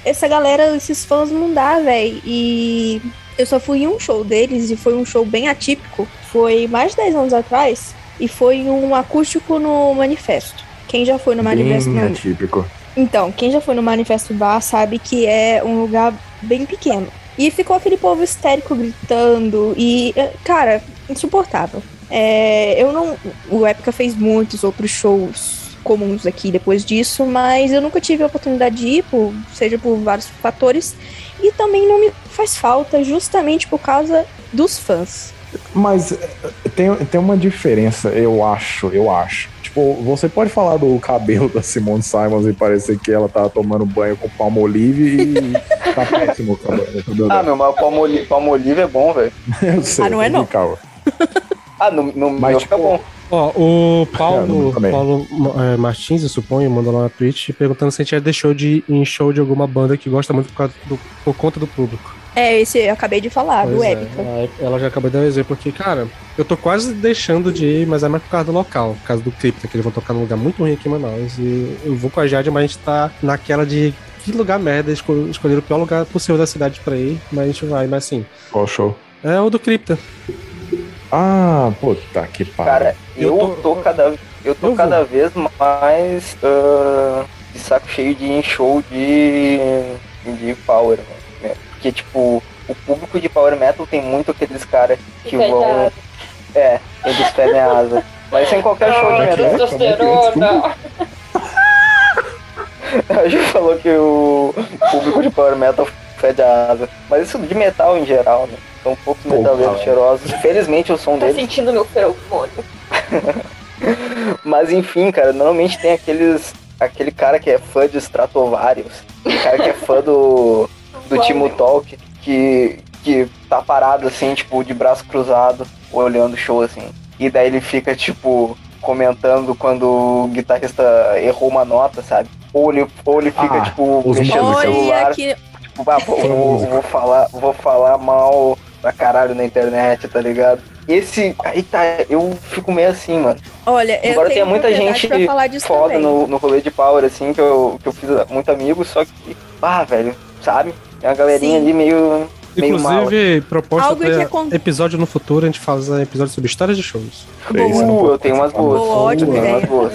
essa galera, esses fãs não dá, velho. E eu só fui em um show deles e foi um show bem atípico. Foi mais de 10 anos atrás e foi um acústico no Manifesto. Quem já foi no Manifesto Bem atípico. então, quem já foi no Manifesto Bar sabe que é um lugar bem pequeno. E ficou aquele povo histérico gritando e, eh, cara, insuportável. É, eu não. O Epica fez muitos outros shows comuns aqui depois disso, mas eu nunca tive a oportunidade de ir, por, seja por vários fatores, e também não me faz falta justamente por causa dos fãs. Mas é, tem, tem uma diferença, eu acho, eu acho. Tipo, você pode falar do cabelo da Simone Simons e parecer que ela tá tomando banho com palmolive e tá péssimo o cabelo. o cabelo Ah, meu, mas palmolive, palmolive é bom, velho. Eu sei, Ah, não é não. Calma. Ah, no, no Mas, meu fica tipo, bom. Ó, o É, Paulo, também. Paulo é, Martins, eu suponho, mandou lá na Twitch perguntando se a gente já deixou de ir em show de alguma banda que gosta muito por, causa do- por conta do público. É, esse eu acabei de falar, do Pois é, Epica. ela- ela já acabou de dar um exemplo porque, cara, eu tô quase deixando de ir, mas é mais por causa do local, por causa do Cripta, que eles vão tocar num lugar muito ruim aqui em Manaus. E eu vou com a Jade, mas a gente tá naquela de que lugar merda, esco- escolher o pior lugar possível da cidade pra ir, mas a gente vai, mas assim. Qual show? É o do Cripta. Ah, puta que pariu. Cara, eu, Eu tô, tô- cada, eu tô eu cada vez mais ah, de saco cheio de show de, de power, né? Porque, tipo, o público de power metal tem muito aqueles caras que vão. É, eles pedem asa. Mas isso é em qualquer show de metal. testosterona. A gente falou que o público de power metal fede a asa. Mas isso de metal em geral, né? São poucos metaleiros cheirosos. Felizmente o som Tá deles sentindo meu feromônio. Mas enfim, cara, normalmente tem aqueles aquele cara que é fã de Stratovarius, o cara que é fã do, do Timo Talk, que, que tá parado assim, tipo, de braço cruzado, olhando o show assim. E daí ele fica, tipo, comentando quando o guitarrista errou uma nota, sabe? Ou ele, ou ele fica, Ah, tipo, mexendo no Olha celular. que. Tipo, ah, vou, vou, vou falar, vou falar mal pra caralho na internet, tá ligado? Esse. Aí tá, eu fico meio assim, mano. Olha, eu tenho tenha muita gente pra falar disso foda também. no, no rolê de power, assim, que eu, que eu fiz muito amigo, só que, ah, velho, sabe? Tem uma galerinha Sim. ali meio. meio mal. Inclusive, proposta Algo acon- episódio no futuro, a gente faz um episódio sobre histórias de shows. Boa. Uh, pode eu tenho umas boas. Boa, ótima Tenho umas ideia. boas.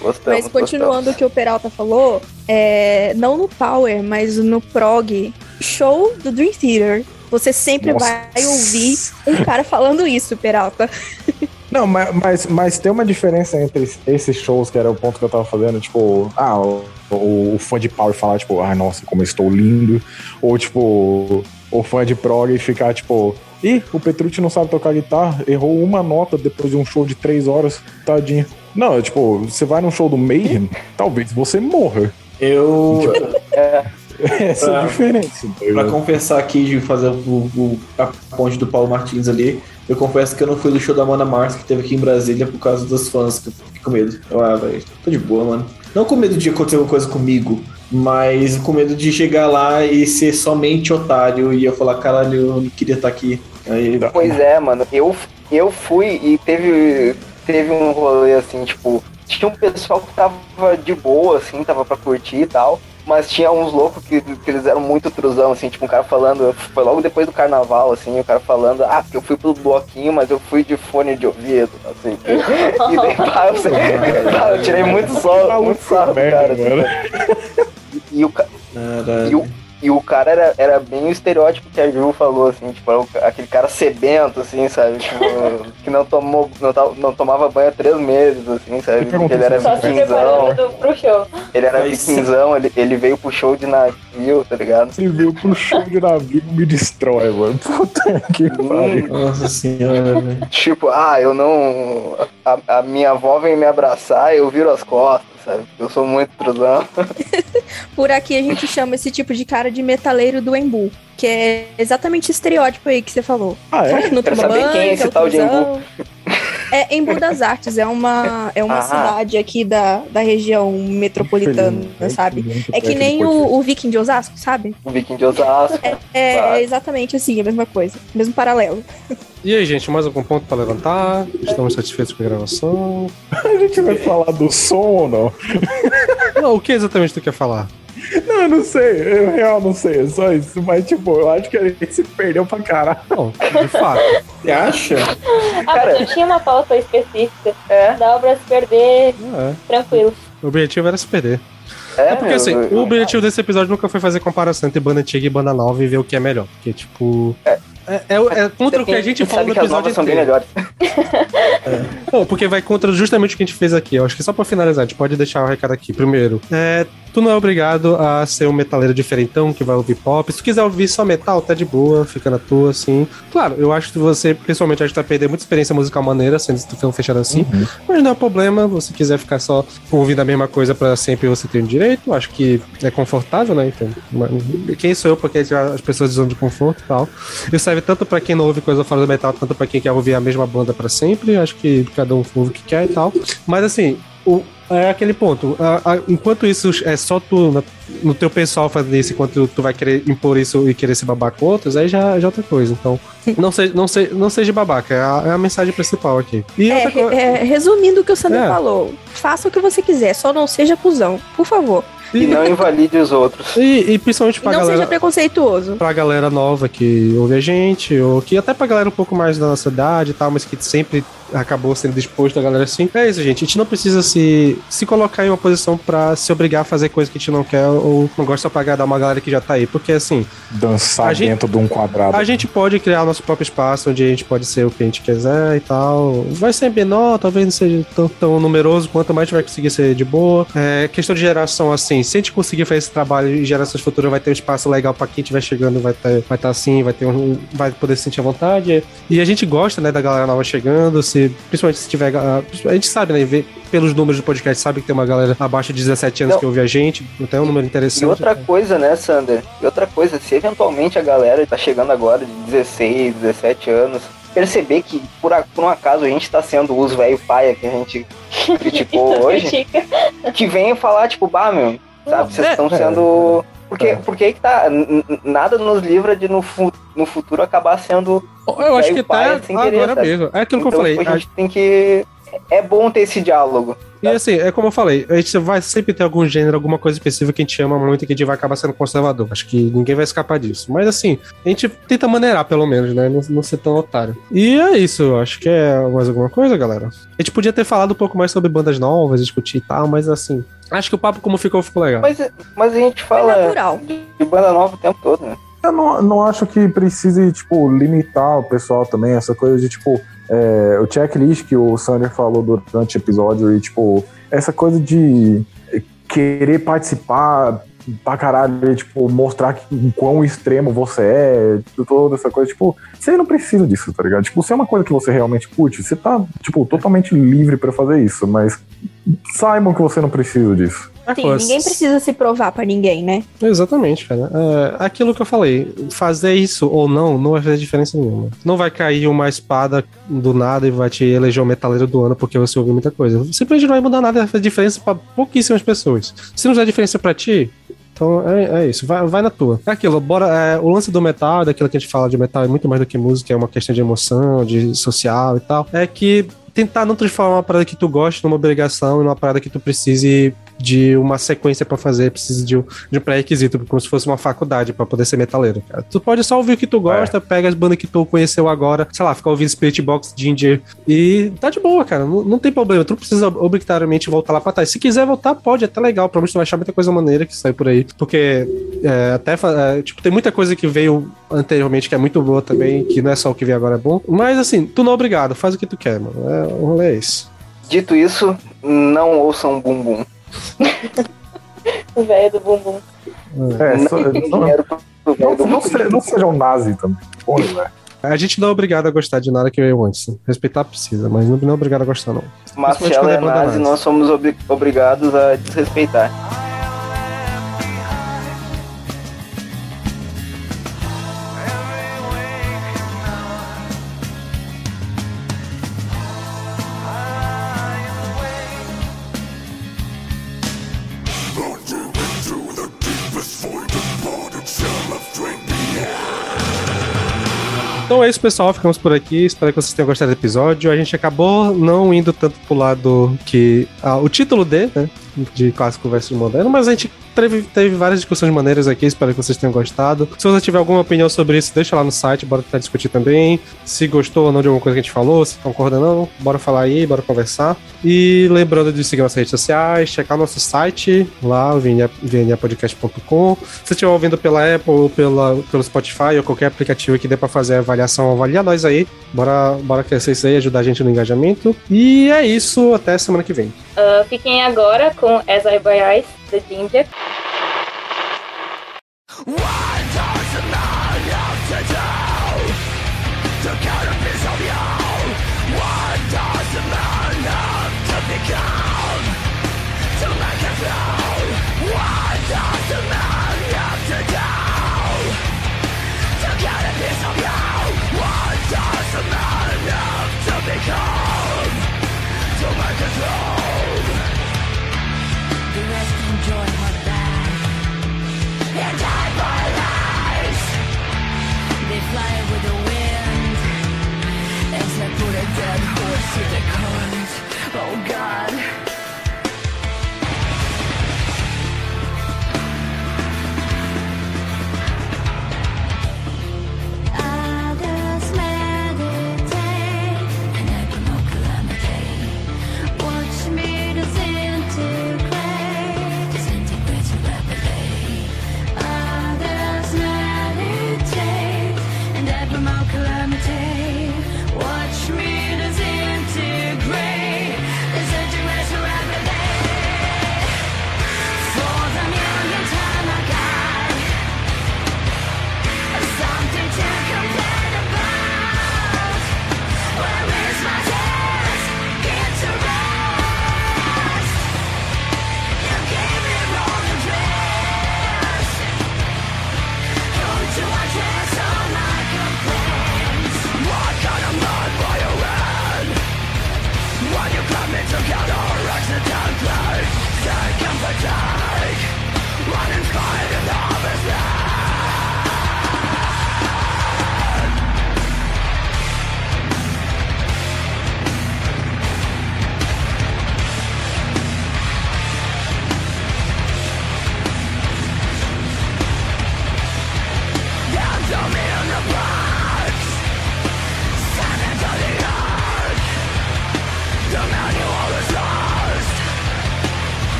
Gostamos, Mas continuando o que o Peralta falou, é, não no Power, mas no Prog, show do Dream Theater. Você sempre Nossa. vai ouvir um cara falando isso, Peralta. Não, mas, mas, mas tem uma diferença entre esses shows, que era o ponto que eu tava fazendo, tipo, ah, o, fã de Power falar, tipo, ah, nossa, como eu estou lindo, ou tipo, o fã de prog e ficar, tipo, ih, o Petrucci não sabe tocar guitarra, errou uma nota depois de um show de três horas, tadinho. Não, é tipo, você vai num show do Mayhem, talvez você morra. Eu, Essa é a diferença. pra confessar aqui, de fazer o, o- a ponte do Paulo Martins ali, eu confesso que eu não fui do show da Mana Mars que teve aqui em Brasília por causa dos fãs, que eu fiquei com medo. Eu, ah, velho, tô de boa, mano. Não com medo de acontecer alguma coisa comigo, mas com medo de chegar lá e ser somente otário e eu falar, caralho, eu não queria estar aqui. Aí, Pois é, mano. Eu, eu fui e teve, teve um rolê assim, tipo, tinha um pessoal que tava de boa, assim, tava pra curtir e tal. Mas tinha uns loucos que, que eles eram muito truzão, assim, tipo, um cara falando, foi logo depois do carnaval, assim, o cara falando, ah, porque eu fui pro bloquinho, mas eu fui de fone de ouvido, assim. E daí, pá, eu, sei- pá, eu tirei muito sol, muito sarro do cara. assim. E, e o, e o, e o cara era, era bem o estereótipo que a Ju falou, assim, tipo, aquele cara sebento, assim, sabe? Tipo, que não, tomou, não, não tomava banho há três meses, assim, sabe? Porque ele era vikinzão, ele era vikinzão, ele, ele veio pro show de navio, tá ligado? Ele veio pro show de navio e me destrói, mano. Puta que pariu. Nossa senhora, velho. Tipo, ah, eu não. A, a minha avó vem me abraçar, eu viro as costas, sabe? Eu sou muito truzão. Por aqui a gente chama esse tipo de cara de metaleiro do Embu, que é exatamente o estereótipo aí que você falou. Ah, é? Não toma banho, quem é esse tal de truzão. É Embu das Artes, é uma, é uma Ah. cidade aqui da, da região metropolitana, sabe? É que nem o, o Viking de Osasco, sabe? O viking de Osasco. É, Claro. é exatamente assim, a mesma coisa, mesmo paralelo. E aí, gente, mais algum ponto pra levantar? Estamos satisfeitos com a gravação? A gente vai falar do som ou não? Não, o que exatamente tu quer falar? Não, eu não sei. Eu real não sei. É só isso. Mas, tipo, eu acho que a gente se perdeu pra caralho. Não, de fato. Você acha? Ah, Cara- mas não tinha uma pauta específica. É, Dava pra se perder É, tranquilo. o objetivo era se perder. é, É porque assim, o objetivo desse episódio nunca foi fazer comparação entre banda antiga e banda nova e ver o que é melhor. Porque, tipo. É, é, é contra o que a gente falou no episódio novas são bem melhores. Não, porque vai contra justamente o que a gente fez aqui. Eu acho que só pra finalizar, a gente pode deixar o recado aqui. Primeiro, é, tu não é obrigado a ser um metaleiro diferentão que vai ouvir pop. Se tu quiser ouvir só metal, tá de boa, fica na tua, assim. Claro, eu acho que você, pessoalmente, acho que vai perder muita experiência musical maneira, sendo se tu for fechado assim. Mas não é problema, você quiser ficar só ouvindo a mesma coisa pra sempre, você tem o direito. Acho que é confortável, né? Então, quem sou eu porque as pessoas de zona de conforto e tal. Isso serve tanto pra quem não ouve coisa fora do metal, tanto pra quem quer ouvir a mesma banda pra sempre. Acho que cada um ouve o que quer e tal. Mas assim, o, é aquele ponto. A- a- enquanto isso é só tu, na- no teu pessoal fazer isso, enquanto tu vai querer impor isso e querer se babar com outros, aí já, já é outra coisa. Então, não seja, não seja, não seja babaca, é a, é a mensagem principal aqui. É, co- é, resumindo o que o Sander É. falou, faça o que você quiser, só não seja cuzão, por favor. E não invalide os outros. e, e principalmente E pra não galera. seja preconceituoso. pra galera nova que ouve a gente, ou que até pra galera um pouco mais da nossa idade e tal, mas que sempre acabou sendo disposto a galera assim. É isso, gente. A gente não precisa se, se colocar em uma posição pra se obrigar a fazer coisa que a gente não quer ou não gosta pra agradar uma galera que já tá aí. Porque assim, Dançar gente- dentro de um quadrado. a gente pode criar nosso próprio espaço onde a gente pode ser o que a gente quiser e tal. Vai ser menor, talvez não seja tão, tão numeroso, quanto mais a gente vai conseguir ser de boa. É, questão de geração, assim, se a gente conseguir fazer esse trabalho em gerações futuras, vai ter um espaço legal pra quem estiver chegando, vai estar vai tá assim, vai ter um, vai poder se sentir à vontade. E a gente gosta, né, da galera nova chegando, se se, principalmente se tiver. ah, A gente sabe, né? Vê, pelos números do podcast, sabe que tem uma galera abaixo de 17 anos Não. que ouve a gente. Então é um número interessante. E outra coisa, né, Sander? E outra coisa, se eventualmente a galera tá chegando agora de 16, 17 anos, perceber que por, a- por um acaso a gente tá sendo os velho paia que a gente criticou hoje, que venha falar, tipo, bah, meu, sabe, vocês É, estão é. sendo. Porque, É. porque aí que tá, nada nos livra de no, fu- no futuro acabar sendo. Eu acho que velho paia tá sem querer, agora sabe? mesmo. É aquilo que eu Então, falei. tipo, a gente tem que. É bom ter esse diálogo. E assim, é como eu falei, a gente vai sempre ter algum gênero, alguma coisa específica que a gente ama muito e que a gente vai acabar sendo conservador. Acho que ninguém vai escapar disso. Mas assim, a gente tenta maneirar, pelo menos, né? Não, não ser tão otário. E é isso, acho que é mais alguma coisa, galera. A gente podia ter falado um pouco mais sobre bandas novas, discutir e tal, mas assim, acho que o papo como ficou, ficou legal. Mas, mas a gente É fala natural. de banda nova o tempo todo, né? Eu não, não acho que precise, tipo, limitar o pessoal também, essa coisa de, tipo, é, o checklist que o Sander falou durante o episódio e, tipo, essa coisa de querer participar pra caralho, tipo, mostrar que, o quão extremo você é, toda essa coisa, tipo, você não precisa disso, tá ligado? Tipo, se é uma coisa que você realmente curte, você tá, tipo, totalmente livre pra fazer isso, mas saibam que você não precisa disso. Sim, Pô, ninguém precisa se provar pra ninguém, né? Exatamente, cara. É, aquilo que eu falei, fazer isso ou não, não vai fazer diferença nenhuma. Não vai cair uma espada do nada e vai te eleger o metaleiro do ano porque você ouviu muita coisa. Simplesmente não vai mudar nada, vai fazer diferença pra pouquíssimas pessoas. Se não fizer diferença pra ti, então é, é isso, vai, vai na tua. É aquilo, bora. é, o lance do metal, daquilo que a gente fala de metal, é muito mais do que música, é uma questão de emoção, de social e tal. É que tentar não transformar uma parada que tu gosta numa obrigação e numa parada que tu precise de uma sequência pra fazer, precisa de um, de um pré-requisito, como se fosse uma faculdade pra poder ser metaleiro, cara. Tu pode só ouvir o que tu gosta, pega as bandas que tu conheceu agora, sei lá, ficar ouvindo Spirit Box, Ginger, e tá de boa, cara. Não, não tem problema. Tu não precisa obrigatoriamente voltar lá pra trás. Se quiser voltar, pode, é até legal. Provavelmente tu vai achar muita coisa maneira que sai por aí. Porque é, até, é, tipo, tem muita coisa que veio anteriormente que é muito boa também, que não é só o que veio agora é bom. Mas assim, tu não é obrigado, faz o que tu quer, mano. É, o rolê é esse. Dito isso, não ouçam bumbum. O velho do bumbum. É, não só- não, não, se- um nazi também. Porra, velho. A gente não é obrigado a gostar de nada que veio antes. Respeitar precisa, mas não é obrigado a gostar, não. Quando é é nazi, nós somos obri- obrigados a desrespeitar. É isso, pessoal. Ficamos por aqui. Espero que vocês tenham gostado do episódio. A gente acabou não indo tanto pro lado que. ah, o título D, né? De clássico versus moderno, mas a gente teve, teve várias discussões maneiras aqui. Espero que vocês tenham gostado. Se você tiver alguma opinião sobre isso, deixa lá no site. Bora tentar discutir também. Se gostou ou não de alguma coisa que a gente falou, se concorda ou não, bora falar aí, bora conversar. E lembrando de seguir nossas redes sociais, checar nosso site lá, o VNA vnapodcast.com. Se estiver ouvindo pela Apple ou pela, pelo Spotify ou qualquer aplicativo que dê pra fazer a avaliação, avalia nós aí. Bora, bora crescer isso aí, ajudar a gente no engajamento. E é isso, até semana que vem. Ah, fiquem agora com As I Buy The Ginger. Mad horse with a